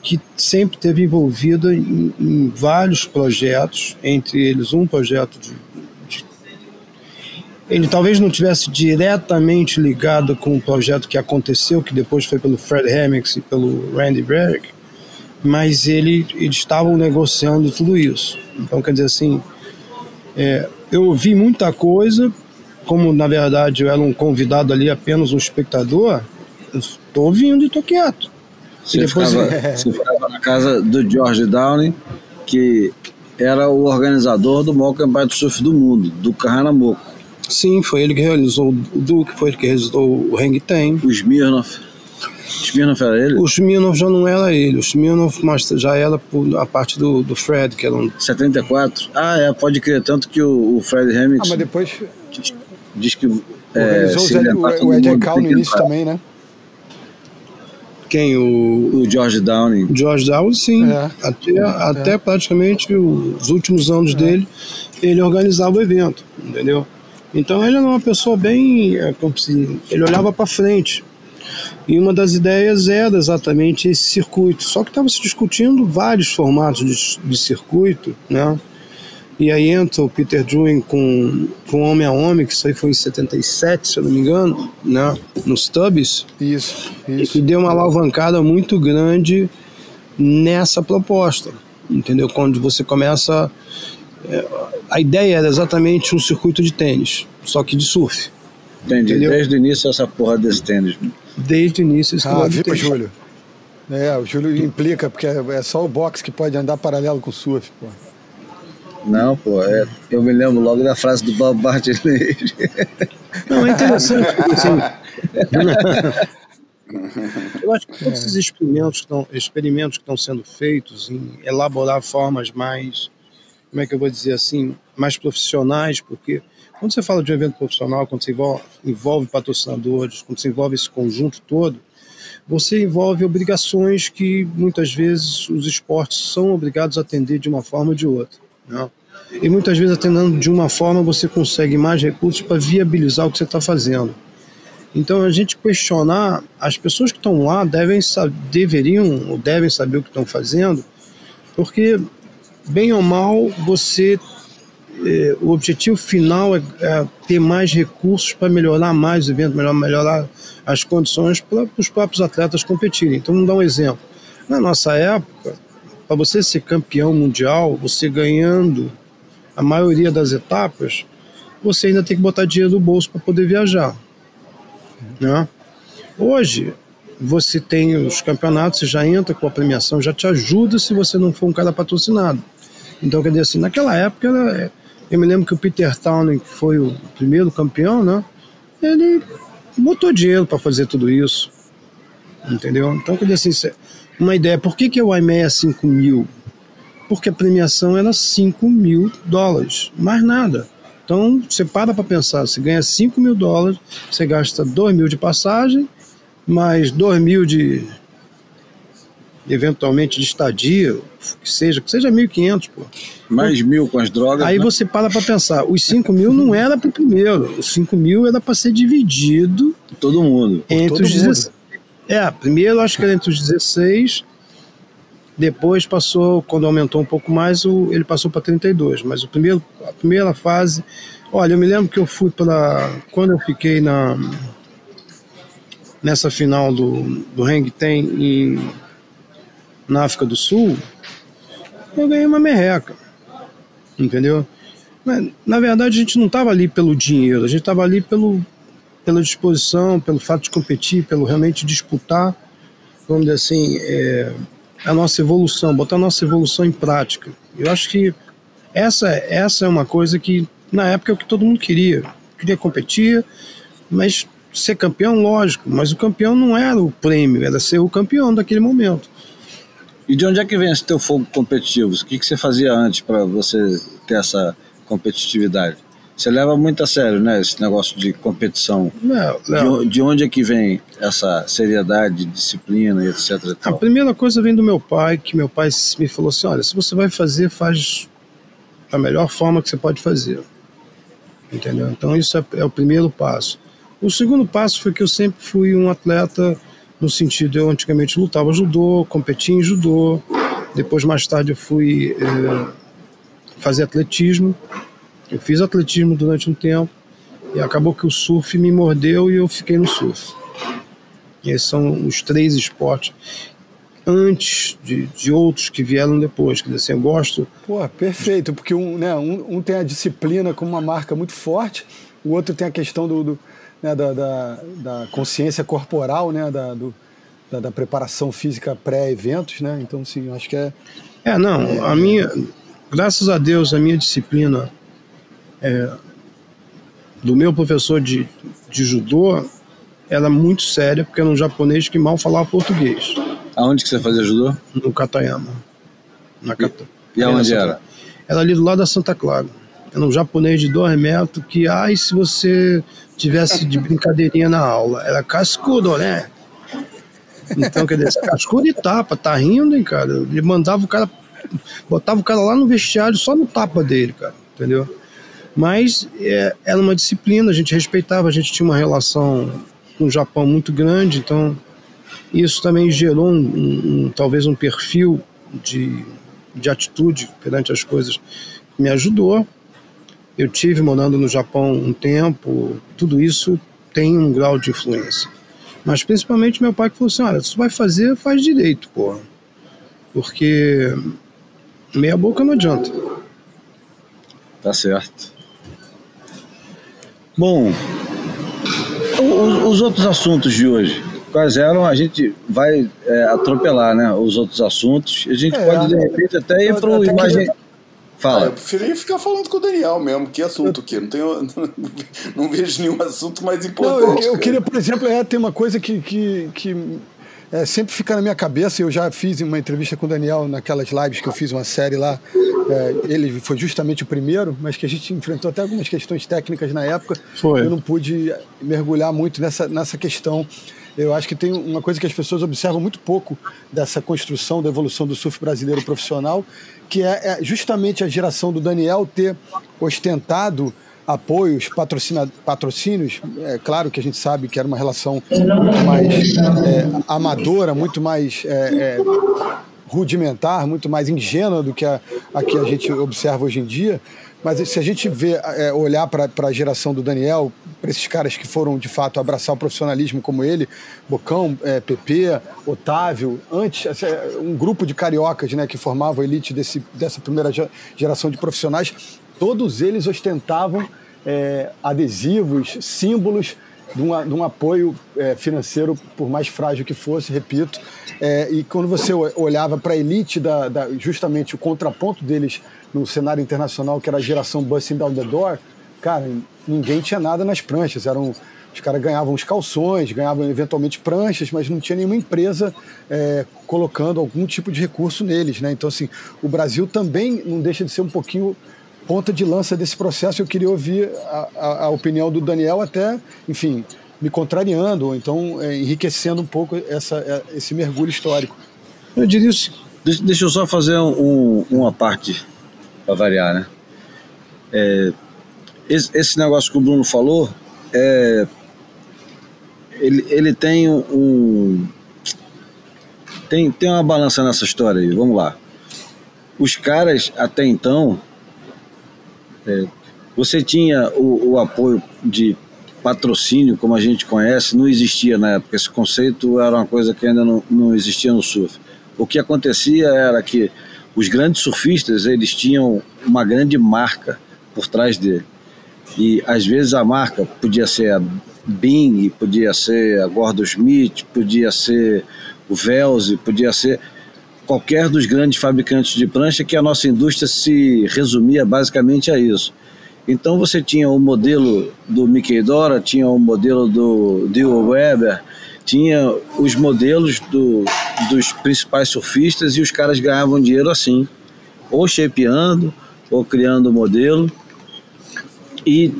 que sempre teve envolvida em, em vários projetos, entre eles um projeto de ele talvez não tivesse diretamente ligado com o projeto que aconteceu, que depois foi pelo Fred Hemmings e pelo Randy Berg, mas ele, eles estavam negociando tudo isso. Então, quer dizer assim, é, eu ouvi muita coisa, como na verdade eu era um convidado ali, apenas um espectador, estou ouvindo e estou quieto. Você, depois, ficava, é... você ficava na casa do George Downey, que era o organizador do maior campeonato de surf do mundo, do Carranamoko. Sim, foi ele que realizou o Duke, foi ele que realizou o Hang Ten. O Smirnoff. O Smirnoff era ele? O Smirnoff já não era ele. O Smirnoff já era a parte do, do Fred, que era um... 74? Ah, é, pode crer. Tanto que o, o Fred Hamilton... Ah, mas depois... Diz, diz que... É, o, o Ed Cal no início também, né? Quem? O, o George Downing. George Downing, sim. É. Até, é. até praticamente os últimos anos é. dele, ele organizava o evento, entendeu? Então ele era uma pessoa bem. É, ele olhava para frente. E uma das ideias era exatamente esse circuito. Só que estava se discutindo vários formatos de, de, circuito, né? E aí entra o Peter Druin com, com Homem a Homem, que isso aí foi em 77, se eu não me engano, né? Nos Tubs. Isso, isso. E que deu uma alavancada muito grande nessa proposta, entendeu? Quando você começa é, a ideia era exatamente um circuito de tênis, só que de surf. Entendi. Entendeu? Desde o início essa porra desse tênis. Desde o início esse Ah, viu, Júlio? É, o Júlio implica, porque é só o boxe que pode andar paralelo com o surf, pô. Não, pô, é, eu me lembro logo da frase do Bob Martinez. Não, é interessante. Assim, eu acho que todos esses experimentos, estão, experimentos que estão sendo feitos em elaborar formas mais como é que eu vou dizer assim, mais profissionais, porque quando você fala de um evento profissional, quando você envolve, envolve patrocinadores, quando você envolve esse conjunto todo, você envolve obrigações que muitas vezes os esportes são obrigados a atender de uma forma ou de outra. Né? E muitas vezes atendendo de uma forma você consegue mais recursos para viabilizar o que você está fazendo. Então a gente questionar, as pessoas que estão lá devem deveriam ou devem saber o que estão fazendo, porque bem ou mal, você é, o objetivo final é, é, ter mais recursos para melhorar mais o evento, melhor, melhorar as condições para os próprios atletas competirem. Então, vamos dar um exemplo. Na nossa época, para você ser campeão mundial, você ganhando a maioria das etapas, você ainda tem que botar dinheiro no bolso para poder viajar. Né? Hoje, você tem os campeonatos, você já entra com a premiação, já te ajuda se você não for um cara patrocinado. Então, quer dizer assim, naquela época Eu me lembro que o Peter Townley, que foi o primeiro campeão, né? Ele botou dinheiro para fazer tudo isso. Entendeu? Então, quer dizer assim, uma ideia, por que, que o IMEA é 5 mil? Porque a premiação era 5 mil dólares, mais nada. Então, você para para pensar, você ganha 5 mil dólares, você gasta 2 mil de passagem, mais 2 mil de, eventualmente, de estadia, que seja, que seja 1.500, pô. Mais mil com as drogas. Aí né? você para para pensar, os 5 mil não era para o primeiro, os 5 mil era para ser dividido Todo mundo. entre todo os mundo. 16. É, primeiro acho que era entre os 16, depois passou, quando aumentou um pouco mais, o, ele passou para 32. Mas o primeiro, a primeira fase. Olha, eu me lembro que eu fui para. Quando eu fiquei na. Nessa final do, do Hang Ten em, na África do Sul, eu ganhei uma merreca. Entendeu? Mas, na verdade, a gente não estava ali pelo dinheiro, a gente estava ali pelo, pela disposição, pelo fato de competir, pelo realmente disputar, vamos dizer assim, é, a nossa evolução, botar a nossa evolução em prática. Eu acho que essa, essa é uma coisa que, na época, é o que todo mundo queria. Queria competir, mas ser campeão, lógico, mas o campeão não era o prêmio, era ser o campeão daquele momento. E de onde é que vem esse teu fogo competitivo? O que, que você fazia antes para você ter essa competitividade? Você leva muito a sério, né? Esse negócio de competição. Não, De, não. o- de onde é que vem essa seriedade, disciplina etc. e A primeira coisa vem do meu pai, que meu pai me falou assim: olha, se você vai fazer, faz da melhor forma que você pode fazer. Entendeu? Então, isso é, é o primeiro passo. O segundo passo foi que eu sempre fui um atleta, no sentido, eu antigamente lutava judô, competia em judô, depois, mais tarde, eu fui eh, fazer atletismo. Eu fiz atletismo durante um tempo e acabou que o surf me mordeu e eu fiquei no surf. E esses são os três esportes antes de, de outros que vieram depois. Quer dizer, assim, eu gosto. Pô, perfeito, porque um, né, um, um tem a disciplina como uma marca muito forte, o outro tem a questão do, do, né, da, da, da consciência corporal, né, da, do, da, da preparação física pré-eventos, né? Então, sim, eu acho que é. É, não, a minha. Graças a Deus, a minha disciplina é, do meu professor de, de judô era muito séria, porque era um japonês que mal falava português, Aonde que você fazia judô? no Katayama. Na Kata... E aonde Santa- era? Era ali do lado da Santa Clara. Era um japonês de dois metros que, ai, se você tivesse de brincadeirinha na aula. Era cascudo, né? Então, quer dizer, cascudo e tapa, tá rindo, hein, cara? Ele mandava o cara, botava o cara lá no vestiário só no tapa dele, cara, entendeu? Mas é, era uma disciplina, a gente respeitava, a gente tinha uma relação com o Japão muito grande, então isso também gerou um, um- talvez um perfil de, de atitude perante as coisas que me ajudou. Eu tive morando no Japão um tempo, tudo isso tem um grau de influência. Mas principalmente meu pai que falou assim, olha, se tu vai fazer, faz direito. Porque meia boca não adianta. Tá certo. Bom, o- o- os outros assuntos de hoje, quais eram? A gente vai é, atropelar, né? Os outros assuntos. A gente É. pode, de repente, até ir Eu para o imagem. Ah, Fala. eu preferia ficar falando com o Daniel mesmo. Que assunto que? Não, tenho, não vejo nenhum assunto mais Não, importante. eu, eu cara. queria, por exemplo, é, tem uma coisa que, que, que é, sempre fica na minha cabeça. Eu já fiz uma entrevista com o Daniel naquelas lives que eu fiz uma série lá. É, ele foi justamente o primeiro, mas que a gente enfrentou até algumas questões técnicas na época. Foi. Eu não pude mergulhar muito nessa, nessa questão. Eu acho que tem uma coisa que as pessoas observam muito pouco dessa construção, da evolução do surf brasileiro profissional, que é, é justamente a geração do Daniel ter ostentado apoios, patrocina, patrocínios. É claro que a gente sabe que era uma relação muito mais é, amadora, muito mais é, é, rudimentar, muito mais ingênua do que a, a que a gente observa hoje em dia. Mas se a gente vê, é, olhar para a geração do Daniel, para esses caras que foram de fato abraçar o profissionalismo como ele, Bocão, é, PP, Otávio, antes, assim, um grupo de cariocas né, que formavam a elite desse, dessa primeira ge- geração de profissionais, todos eles ostentavam é, adesivos, símbolos de um, de um apoio é, financeiro, por mais frágil que fosse, repito. É, e quando você olhava para a elite, da, da, justamente o contraponto deles no cenário internacional, que era a geração Busting Down the Door, cara, ninguém tinha nada nas pranchas. Eram, os caras ganhavam os calções, ganhavam eventualmente pranchas, mas não tinha nenhuma empresa é, colocando algum tipo de recurso neles. Né? Então, assim, o Brasil também não deixa de ser um pouquinho ponta de lança desse processo. Eu queria ouvir a, a, a opinião do Daniel, até, enfim, me contrariando, ou então é, enriquecendo um pouco essa, é, esse mergulho histórico. Eu diria isso. Deixa, deixa eu só fazer um, uma parte para variar, né? É, esse, esse, negócio que o Bruno falou, é, ele, ele tem um. Tem, tem uma balança nessa história aí, vamos lá. Os caras, até então, é, você tinha o, o, apoio de patrocínio, como a gente conhece, não existia na época. Esse conceito era uma coisa que ainda não, não existia no surf. O que acontecia era que os grandes surfistas eles tinham uma grande marca por trás dele. E às vezes a marca podia ser a Bing, podia ser a Gordon Smith, podia ser o Velze, podia ser qualquer dos grandes fabricantes de prancha, que a nossa indústria se resumia basicamente a isso. Então você tinha o modelo do Mickey Dora, tinha o modelo do Dewey Weber, tinha os modelos do, dos principais surfistas e os caras ganhavam dinheiro assim, ou shapeando, ou criando modelo. E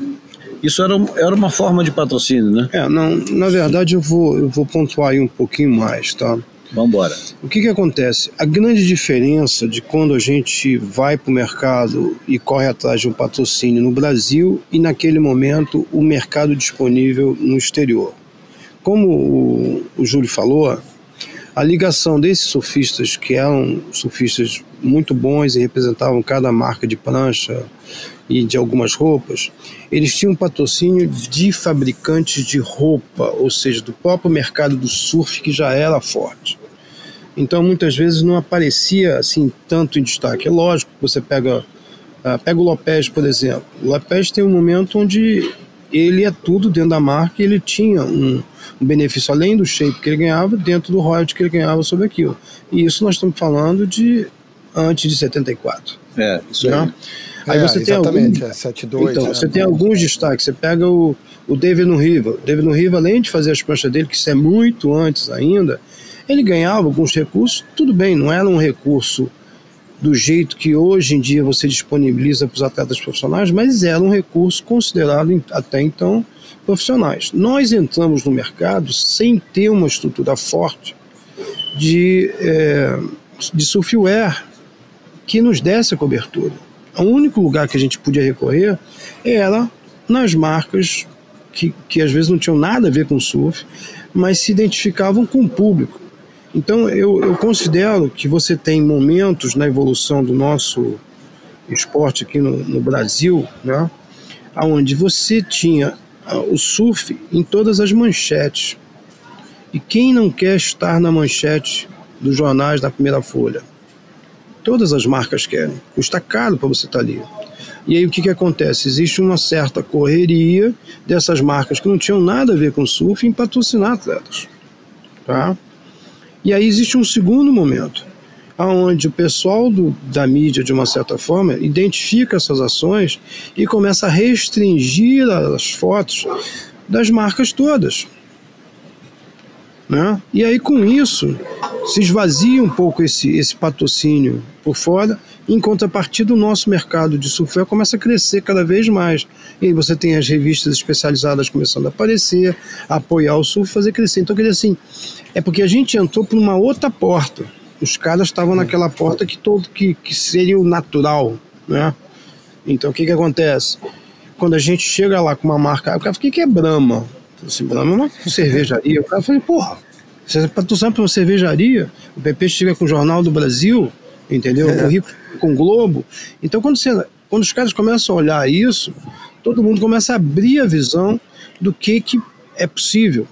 isso era, era uma forma de patrocínio, né? É, não, na verdade eu vou, eu vou pontuar aí um pouquinho mais, tá? Vamos embora. O que, que acontece? A grande diferença de quando a gente vai para o mercado e corre atrás de um patrocínio no Brasil e naquele momento o mercado disponível no exterior. Como o, o Júlio falou, a ligação desses surfistas, que eram surfistas muito bons e representavam cada marca de prancha e de algumas roupas, eles tinham patrocínio de fabricantes de roupa, ou seja, do próprio mercado do surf que já era forte. Então muitas vezes não aparecia assim tanto em destaque. É lógico que você pega, uh, pega o Lopes, por exemplo. O Lopes tem um momento onde ele é tudo dentro da marca e ele tinha um, um benefício além do shape que ele ganhava dentro do royalty que ele ganhava sobre aquilo. E isso nós estamos falando de antes de 74. É, isso né? aí. Aí é, você tem alguns, é 72, então, é, você tem alguns destaques. Você pega o, o David no Riva. O David no Riva, além de fazer as pranchas dele, que isso é muito antes ainda, ele ganhava alguns recursos, tudo bem, não era um recurso do jeito que hoje em dia você disponibiliza para os atletas profissionais, mas era um recurso considerado até então profissionais. Nós entramos no mercado sem ter uma estrutura forte de, é, de surfwear que nos desse a cobertura. O único lugar que a gente podia recorrer era nas marcas que, que às vezes não tinham nada a ver com surf, mas se identificavam com o público. Então, eu, eu considero que você tem momentos na evolução do nosso esporte aqui no, no Brasil, né, onde você tinha ah, o surf em todas as manchetes. E quem não quer estar na manchete dos jornais da primeira folha? Todas as marcas querem. Custa caro para você estar tá ali. E aí o que, que acontece? Existe uma certa correria dessas marcas que não tinham nada a ver com surf em patrocinar atletas. Tá? E aí existe um segundo momento, onde o pessoal do, da mídia, de uma certa forma, identifica essas ações e começa a restringir as fotos das marcas todas. Né? E aí, com isso, se esvazia um pouco esse, esse patrocínio por fora, em contrapartida, o nosso mercado de surfwear começa a crescer cada vez mais. E aí você tem as revistas especializadas começando a aparecer, a apoiar o surf, fazer crescer. Então, quer dizer assim, é porque a gente entrou por uma outra porta. Os caras estavam naquela porta que, todo, que, que seria o natural, né? Então, o que que acontece? Quando a gente chega lá com uma marca, o cara fala, o que que é Brahma? Assim, Brahma é cervejaria. O cara fala, porra, você é patrocinado por uma cervejaria, o PP chega com o Jornal do Brasil, entendeu? É. O Rio com o Globo. Então, quando, você, quando os caras começam a olhar isso, todo mundo começa a abrir a visão do que, que é possível,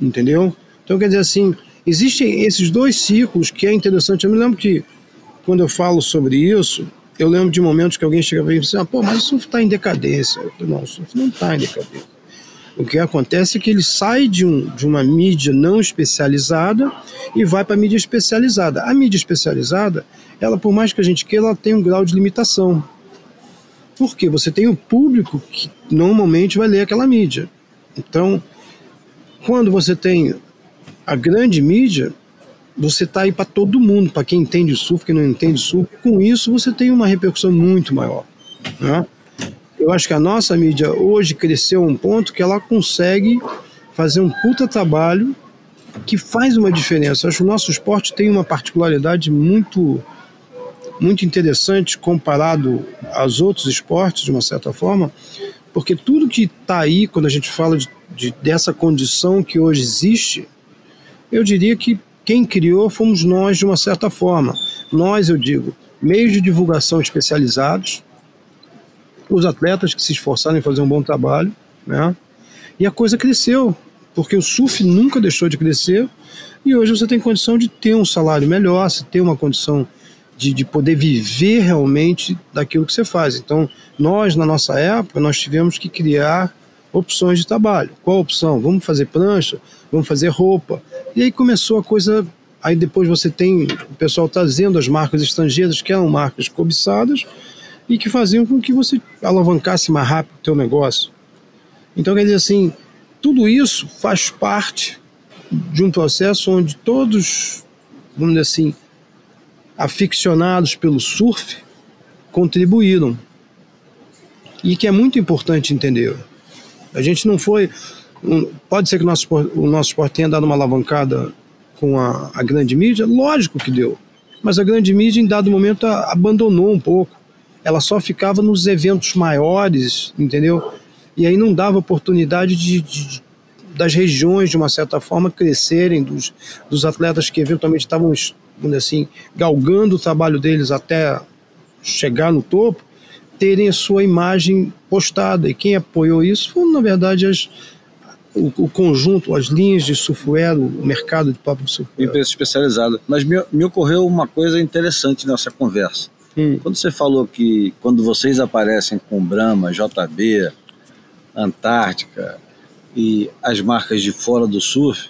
entendeu? Então, quer dizer assim, existem esses dois ciclos que é interessante. Eu me lembro que, quando eu falo sobre isso, eu lembro de momentos que alguém chega para mim e diz assim, ah, pô, mas o surf está em decadência. Eu falei, não, o surf não está em decadência. O que acontece é que ele sai de, um, de uma mídia não especializada e vai para a mídia especializada. A mídia especializada, ela, por mais que a gente queira, ela tem um grau de limitação. Porque você tem o público que normalmente vai ler aquela mídia. Então, quando você tem a grande mídia, você está aí para todo mundo, para quem entende surf, quem não entende surf. Com isso, você tem uma repercussão muito maior. Né? Eu acho que a nossa mídia hoje cresceu a um ponto que ela consegue fazer um puta trabalho que faz uma diferença. Eu acho que o nosso esporte tem uma particularidade muito muito interessante comparado aos outros esportes, de uma certa forma, porque tudo que está aí, quando a gente fala de, de, dessa condição que hoje existe, eu diria que quem criou fomos nós, de uma certa forma. Nós, eu digo, meios de divulgação especializados, os atletas que se esforçaram em fazer um bom trabalho, né? E a coisa cresceu, porque o surf nunca deixou de crescer e hoje você tem condição de ter um salário melhor, você ter uma condição de, de poder viver realmente daquilo que você faz. Então, nós, na nossa época, nós tivemos que criar opções de trabalho. Qual opção? Vamos fazer prancha, vamos fazer roupa. E aí começou a coisa. Aí depois você tem o pessoal trazendo as marcas estrangeiras, que eram marcas cobiçadas, e que faziam com que você alavancasse mais rápido o teu negócio. Então, quer dizer assim, tudo isso faz parte de um processo onde todos, vamos dizer assim, aficionados pelo surf contribuíram. E que é muito importante entender. A gente não foi. Pode ser que o nosso, o nosso esporte tenha dado uma alavancada com a, a grande mídia? Lógico que deu. Mas a grande mídia, em dado momento, abandonou um pouco ela só ficava nos eventos maiores, entendeu? E aí não dava oportunidade de, de das regiões, de uma certa forma, crescerem, dos, dos atletas que eventualmente estavam, assim, galgando o trabalho deles até chegar no topo, terem a sua imagem postada. E quem apoiou isso foram, na verdade, as, o, o, conjunto, as linhas de surfware, o mercado de próprio surfware. Empresa especializada. Mas me, me ocorreu uma coisa interessante nessa conversa. Hum. Quando você falou que quando vocês aparecem com Brahma, JB, Antártica e as marcas de fora do surf,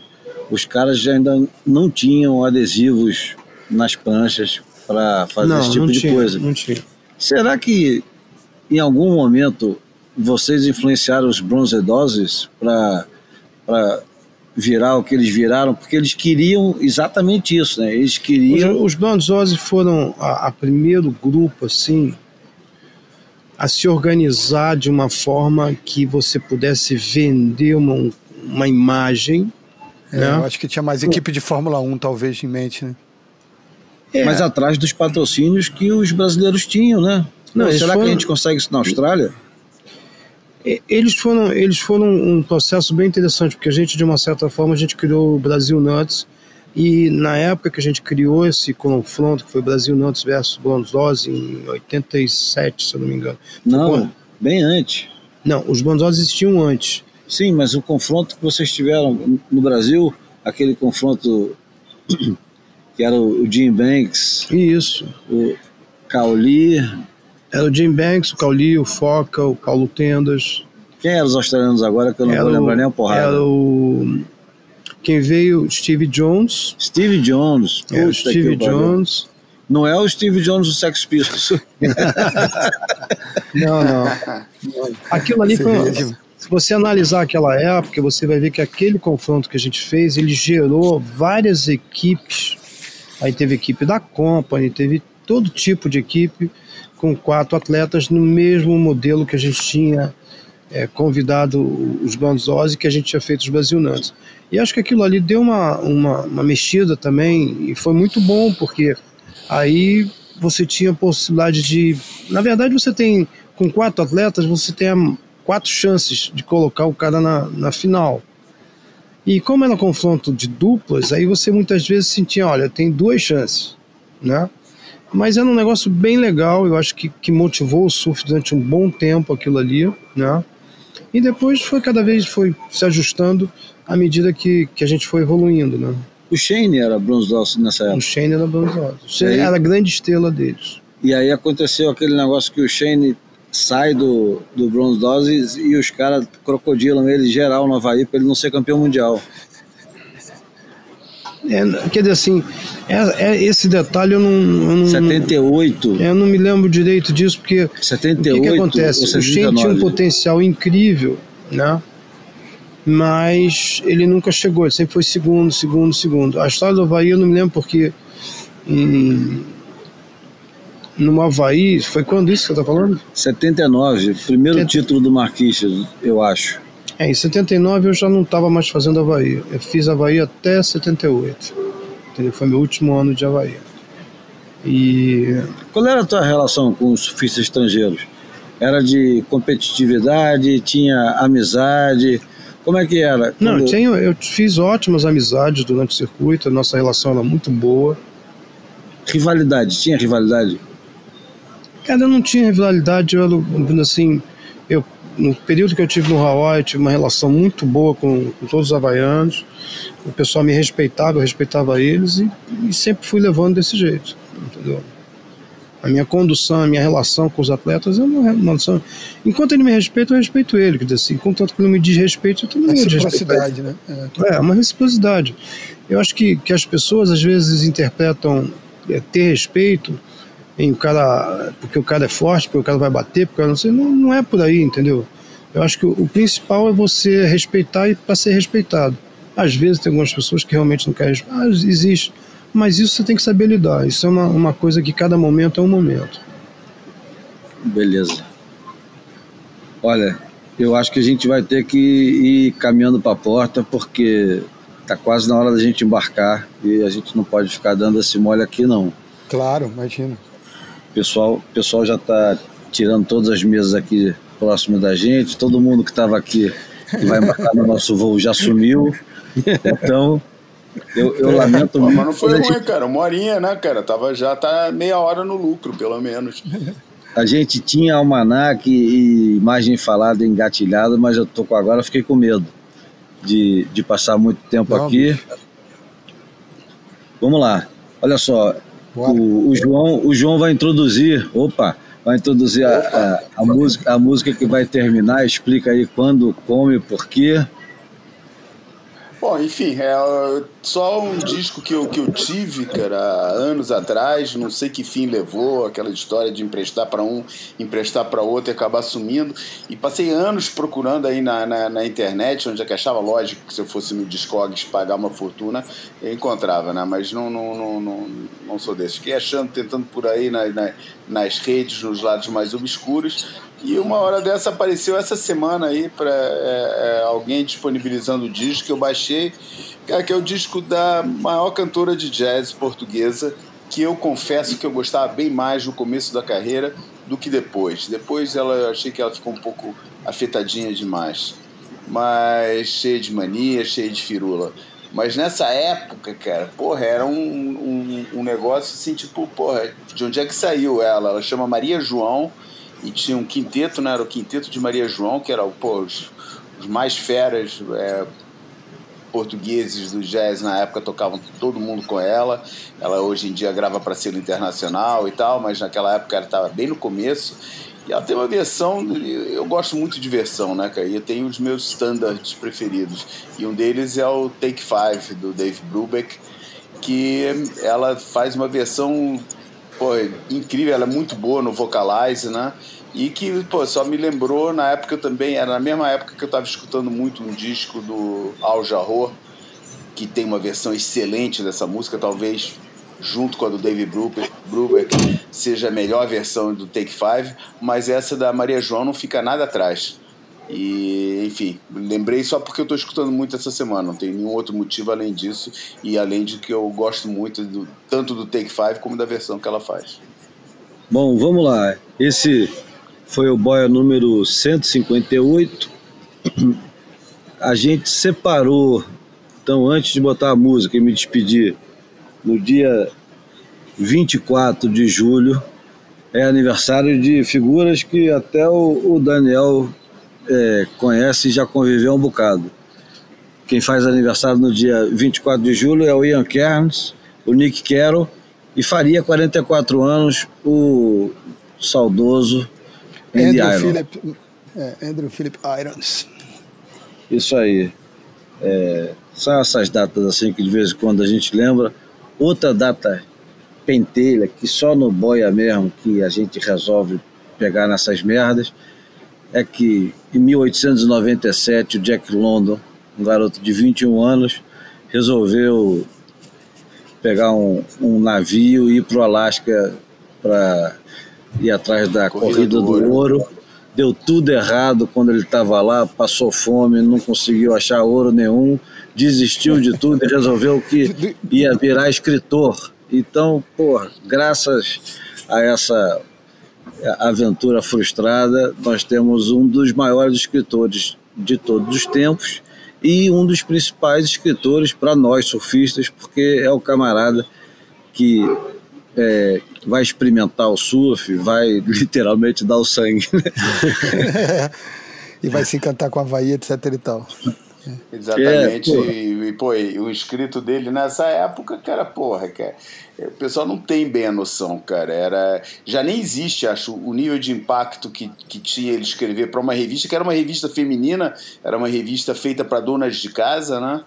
os caras já ainda não tinham adesivos nas pranchas para fazer não, esse tipo de tinha, coisa. Não tinha. Será que em algum momento vocês influenciaram os bronzedoses para virar o que eles viraram, porque eles queriam exatamente isso, né? Eles queriam. Os, os Banzose foram a, a, primeiro grupo, assim, a se organizar de uma forma que você pudesse vender uma, uma imagem. É, né? Eu acho que tinha mais equipe de Fórmula 1, talvez, em mente, né? É. Mas atrás dos patrocínios que os brasileiros tinham, né? Não, será foram... que a gente consegue isso na Austrália? Eles foram, eles foram um processo bem interessante, porque a gente, de uma certa forma, a gente criou o Brasil Nuts, e na época que a gente criou esse confronto, que foi Brasil Nuts versus Bonzós, em 87, se eu não me engano. Não, bem antes. Não, os Bonzós existiam antes. Sim, mas o confronto que vocês tiveram no Brasil, aquele confronto que era o Jim Banks. Isso. O Cauli, era o Jim Banks, o Cauli, o Foca, o Paulo Tendas. Quem eram os australianos agora que eu não era vou lembrar nem a porrada? Era o. Quem veio, Steve Jones. Steve Jones. É, o Steve Jones. Não é o Steve Jones do Sex Pistols. não, não. Aquilo ali foi. Se você analisar aquela época, você vai ver que aquele confronto que a gente fez, ele gerou várias equipes. Aí teve equipe da Company, teve todo tipo de equipe com quatro atletas no mesmo modelo que a gente tinha é, convidado os bandos Ozzy que a gente tinha feito os Brasil Nantes. E acho que aquilo ali deu uma, uma, uma mexida também e foi muito bom, porque aí você tinha a possibilidade de. Na verdade, você tem, com quatro atletas, você tem quatro chances de colocar o cara na, na final. E como era confronto de duplas, aí você muitas vezes sentia, olha, tem duas chances, né? Mas era um negócio bem legal, eu acho que, que motivou o surf durante um bom tempo aquilo ali, né? E depois foi cada vez foi se ajustando à medida que, que a gente foi evoluindo, né? O Shane era bronze nessa época? O Shane era bronze O Shane aí, era a grande estrela deles. E aí aconteceu aquele negócio que o Shane sai do, do Bronze Doses e os caras crocodilam ele geral no Havaí para ele não ser campeão mundial. É, quer dizer assim, é, é, esse detalhe eu não, eu não. 78. Eu não me lembro direito disso, porque. 78. O que, que acontece? O Shane tinha um potencial incrível, né? Mas ele nunca chegou, ele sempre foi segundo, segundo, segundo. A história do Havaí eu não me lembro porque. Hum, no Havaí, foi quando isso que você está falando? 79, primeiro título do Marquista, eu acho. É, em 79 eu já não estava mais fazendo Havaí. Eu fiz Havaí até 78. Entendeu? Foi meu último ano de Havaí. E. Qual era a tua relação com os surfistas estrangeiros? Era de competitividade, tinha amizade? Como é que era? Quando... Não, tenho, eu fiz ótimas amizades durante o circuito, a nossa relação era muito boa. Rivalidade, tinha rivalidade? Cara, eu não tinha rivalidade, eu, assim, eu, no período que eu tive no Hawaii, eu tive uma relação muito boa com, com todos os havaianos, o pessoal me respeitava, eu respeitava eles e, e sempre fui levando desse jeito, entendeu? A minha condução, a minha relação com os atletas é uma relação. Enquanto ele me respeita, eu respeito ele. Quer dizer, assim, enquanto ele me diz respeito, eu também me Reciprocidade, né? É, é uma reciprocidade. Eu acho que, que as pessoas às vezes interpretam é, ter respeito em o cara, porque o cara é forte, porque o cara vai bater, porque não sei, não, não é por aí, entendeu? Eu acho que o, o principal é você respeitar e para ser respeitado. Às vezes tem algumas pessoas que realmente não querem respeitar, ah, existe, mas isso você tem que saber lidar. Isso é uma, uma coisa que cada momento é um momento. Beleza. Olha, eu acho que a gente vai ter que ir caminhando para a porta porque tá quase na hora da gente embarcar e a gente não pode ficar dando esse mole aqui não. Claro, imagina. O pessoal, pessoal já está tirando todas as mesas aqui próximo da gente, todo mundo que estava aqui que vai embarcar no nosso voo já sumiu. Então, eu, eu lamento muito. Mas não foi ruim, gente... cara. Uma horinha, né, cara? Tava, já tá meia hora no lucro, pelo menos. A gente tinha almanac e imagem falada engatilhada, mas eu tô com agora, fiquei com medo de, de passar muito tempo não, aqui. Bicho. Vamos lá. Olha só, o, o, João, o João vai introduzir, opa, vai introduzir a, a, a, música, a música que vai terminar. Explica aí quando, como e por quê. Bom, enfim, é só um disco que eu, que eu tive, cara, anos atrás, não sei que fim levou, aquela história de emprestar para um, emprestar para outro e acabar sumindo. E passei anos procurando aí na, na, na, internet, onde é que achava lógico que se eu fosse no Discogs pagar uma fortuna, eu encontrava, né? Mas não, não, não, não, não sou desse. Fiquei achando, tentando por aí na, na, nas redes, nos lados mais obscuros, e uma hora dessa apareceu essa semana aí para é, é, alguém disponibilizando o disco que eu baixei, que é o disco da maior cantora de jazz portuguesa, que eu confesso que eu gostava bem mais no começo da carreira do que depois. Depois ela, eu achei que ela ficou um pouco afetadinha demais. Mas cheia de mania, cheia de firula. Mas nessa época, cara, porra, era um, um, um negócio assim, tipo, porra, de onde é que saiu ela? Ela chama Maria João e tinha um quinteto, né? Era o quinteto de Maria João, que era pô, os, os mais feras é, portugueses do jazz na época tocavam todo mundo com ela. Ela hoje em dia grava para selo internacional e tal, mas naquela época ela estava bem no começo. E ela tem uma versão, eu gosto muito de versão, né, cara? E eu tenho os meus standards preferidos. E um deles é o Take Five, do Dave Brubeck, que ela faz uma versão pô, incrível, ela é muito boa no Vocalize, né? E que, pô, só me lembrou na época também, era na mesma época que eu estava escutando muito um disco do Al Jarreau, que tem uma versão excelente dessa música, talvez junto com a do David Brubeck, seja a melhor versão do Take Five, mas essa da Maria João não fica nada atrás. E, enfim, lembrei só porque eu estou escutando muito essa semana, não tem nenhum outro motivo além disso, e além de que eu gosto muito do, tanto do Take Five como da versão que ela faz. Bom, vamos lá. Esse foi o boia número 158. A gente separou, então, antes de botar a música e me despedir, no dia 24 de julho, é aniversário de figuras que até o, o Daniel é, conhece e já conviveu um bocado. Quem faz aniversário no dia 24 de julho é o Ian Kearns, o Nick Carroll, e faria 44 anos o saudoso Andrew Philip, é, Andrew Philip Irons. Isso aí. É, são essas datas assim que de vez em quando a gente lembra. Outra data pentelha que só no boia mesmo que a gente resolve pegar nessas merdas é que em 1897 o Jack London, um garoto de 21 anos, resolveu pegar um, um navio e ir para o Alasca para ir atrás da corrida, corrida do, do ouro. ouro. Deu tudo errado quando ele estava lá, passou fome, não conseguiu achar ouro nenhum, desistiu de tudo e resolveu que ia virar escritor. Então, pô, graças a essa aventura frustrada, nós temos um dos maiores escritores de todos os tempos e um dos principais escritores para nós surfistas, porque é o camarada que é, vai experimentar o surf, vai literalmente dar o sangue. Né? e vai se encantar com a Havaí, etc e tal. Exatamente. É, e, pô, e o escrito dele nessa época, cara, porra, cara, o pessoal não tem bem a noção, cara. Era, já nem existe, acho, o nível de impacto que, que tinha ele escrever para uma revista, que era uma revista feminina, era uma revista feita para donas de casa, né?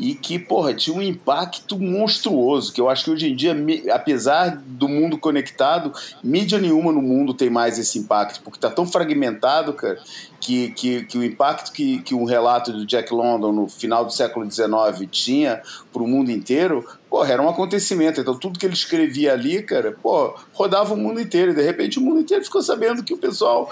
E que, porra, tinha um impacto monstruoso, que eu acho que hoje em dia, apesar do mundo conectado, mídia nenhuma no mundo tem mais esse impacto, porque tá tão fragmentado, cara, que, que, que o impacto que, que um relato do Jack London no final do século XIX tinha para o mundo inteiro, porra, era um acontecimento. Então tudo que ele escrevia ali, cara, pô, rodava o mundo inteiro, e de repente o mundo inteiro ficou sabendo que o pessoal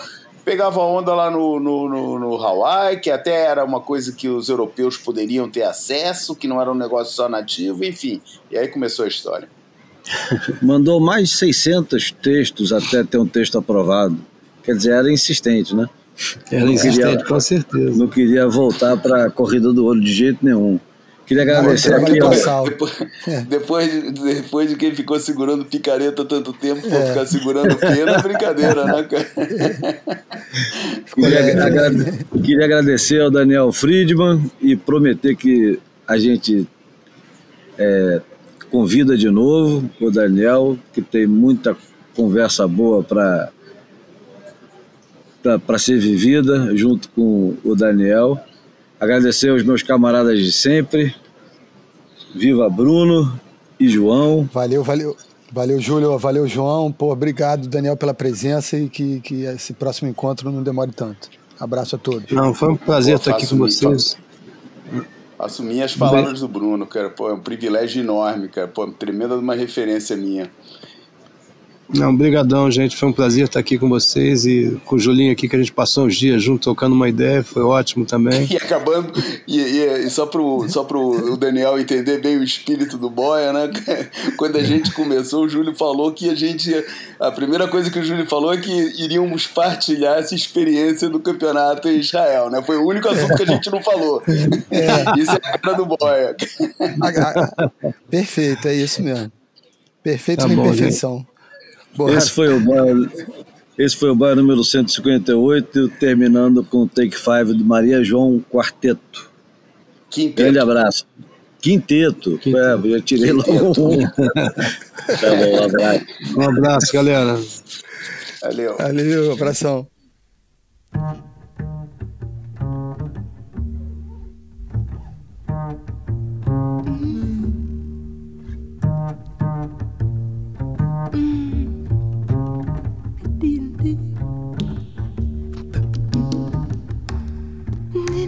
pegava onda lá no, no, no, no Hawaii, que até era uma coisa que os europeus poderiam ter acesso, que não era um negócio só nativo, enfim. E aí começou a história. Mandou mais de 600 textos até ter um texto aprovado. Quer dizer, era insistente, né? Era insistente, queria, com certeza. Não queria voltar para a corrida do ouro de jeito nenhum. Queria agradecer aqui. Ó, depois, é. depois, depois de quem ficou segurando picareta tanto tempo, é. ficar segurando pena, é brincadeira, né, cara? Queria, é. agrade, queria agradecer ao Daniel Friedman e prometer que a gente é, convida de novo o Daniel, que tem muita conversa boa para para ser vivida junto com o Daniel. Agradecer aos meus camaradas de sempre. Viva Bruno e João. Valeu, valeu. Valeu, Júlio. Valeu, João. Pô, obrigado, Daniel, pela presença e que, que esse próximo encontro não demore tanto. Abraço a todos. Não, foi um prazer Pô, estar aqui com vocês. Assumir as palavras do Bruno, cara. Pô, é um privilégio enorme, cara. Pô, tremenda uma referência minha. Não, brigadão, gente. Foi um prazer estar aqui com vocês e com o Julinho aqui, que a gente passou uns dias junto tocando uma ideia, foi ótimo também. E acabando, e, e, e só pro, só pro o Daniel entender bem o espírito do Boia, né? Quando a gente começou, o Júlio falou que a gente. A primeira coisa que o Júlio falou é que iríamos partilhar essa experiência do campeonato em Israel, né? Foi o único assunto que a gente não falou. É. Isso é a cara do Boia. Perfeito, é isso mesmo. Perfeito tá na imperfeição. Esse foi o bar, esse foi o bar número 158, terminando com o Take Five de Maria João Quarteto. Quinteto. Grande abraço. Quinteto. Quinteto. É, eu tirei logo um. tá bom, um abraço. Um abraço, galera. Valeu. Valeu, abração.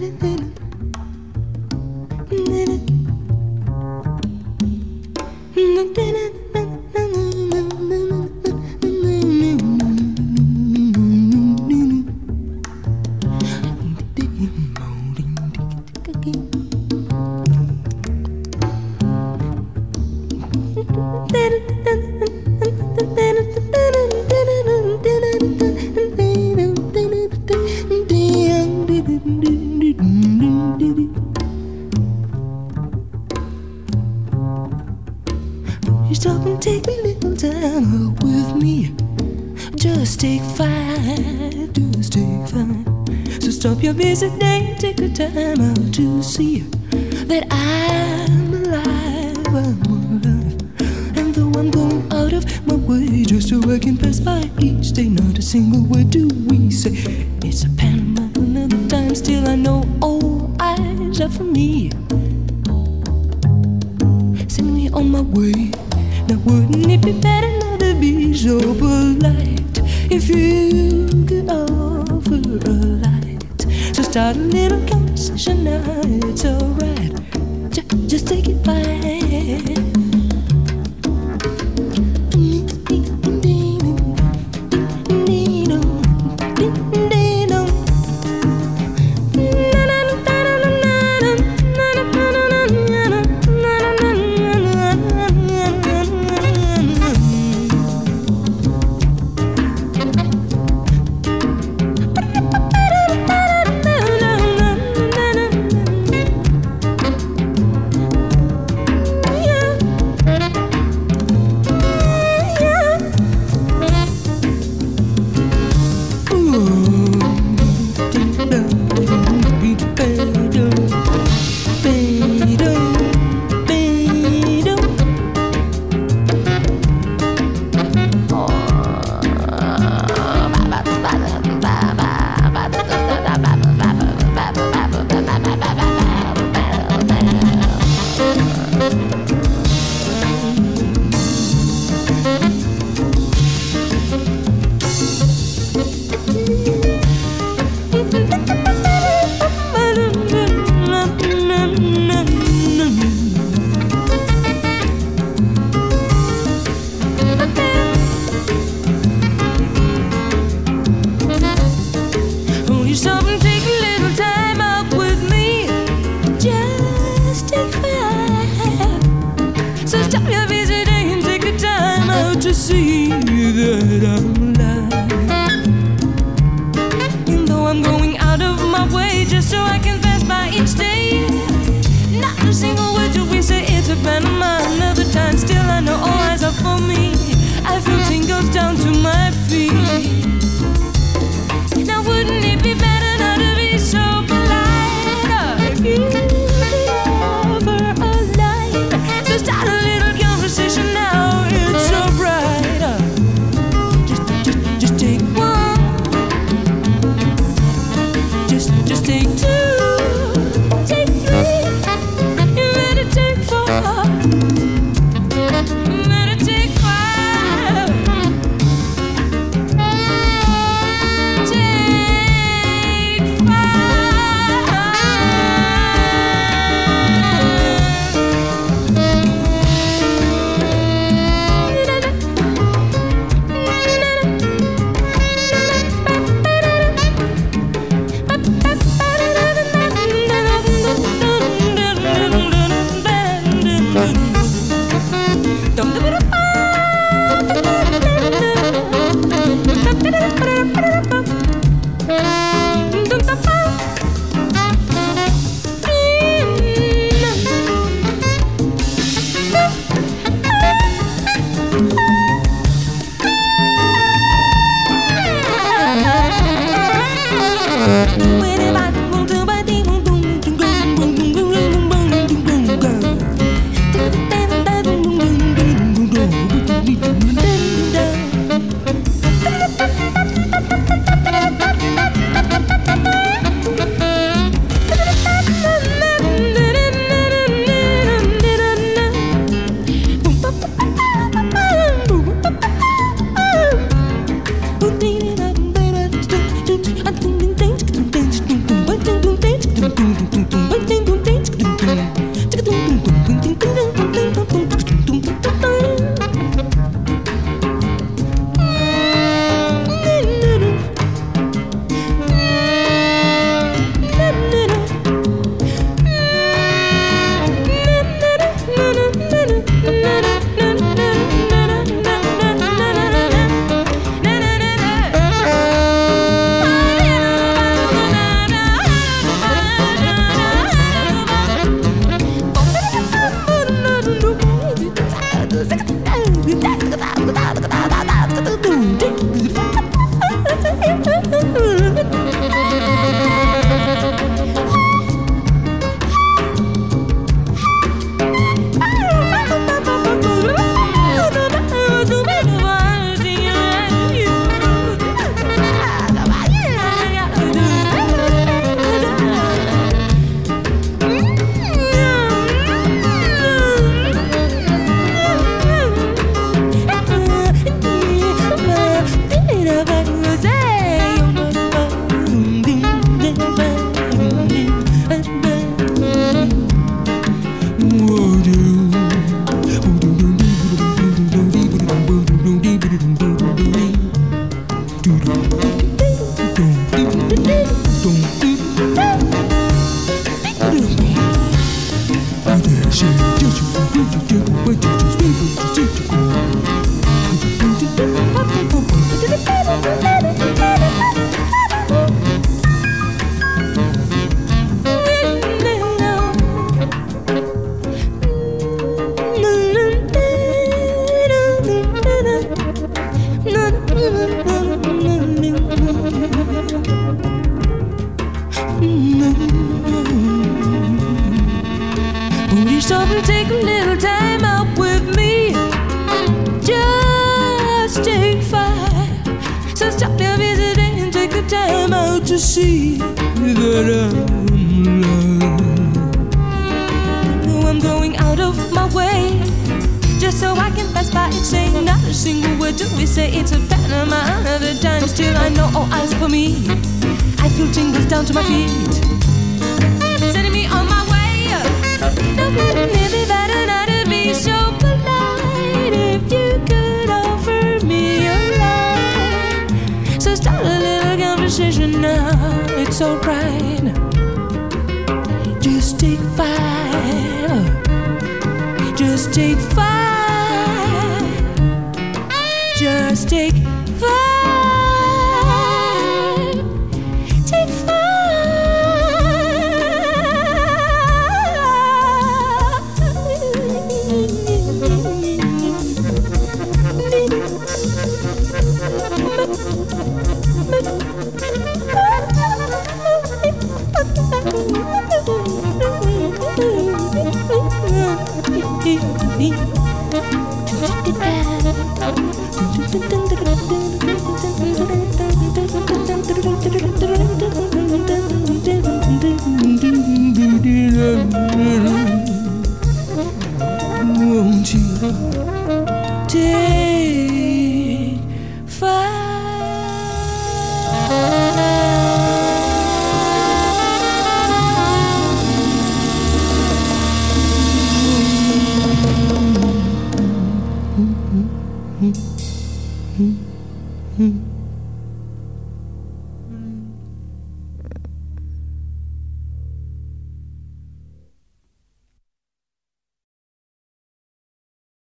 in to see that I'm loved. No, I'm going out of my way just so I can pass by it, saying not a single word. Do we say it's a Panama another time? Still, I know all eyes for me. I feel tingles down to my feet, sending me on my way. No, It's alright. Just take five. Just take five.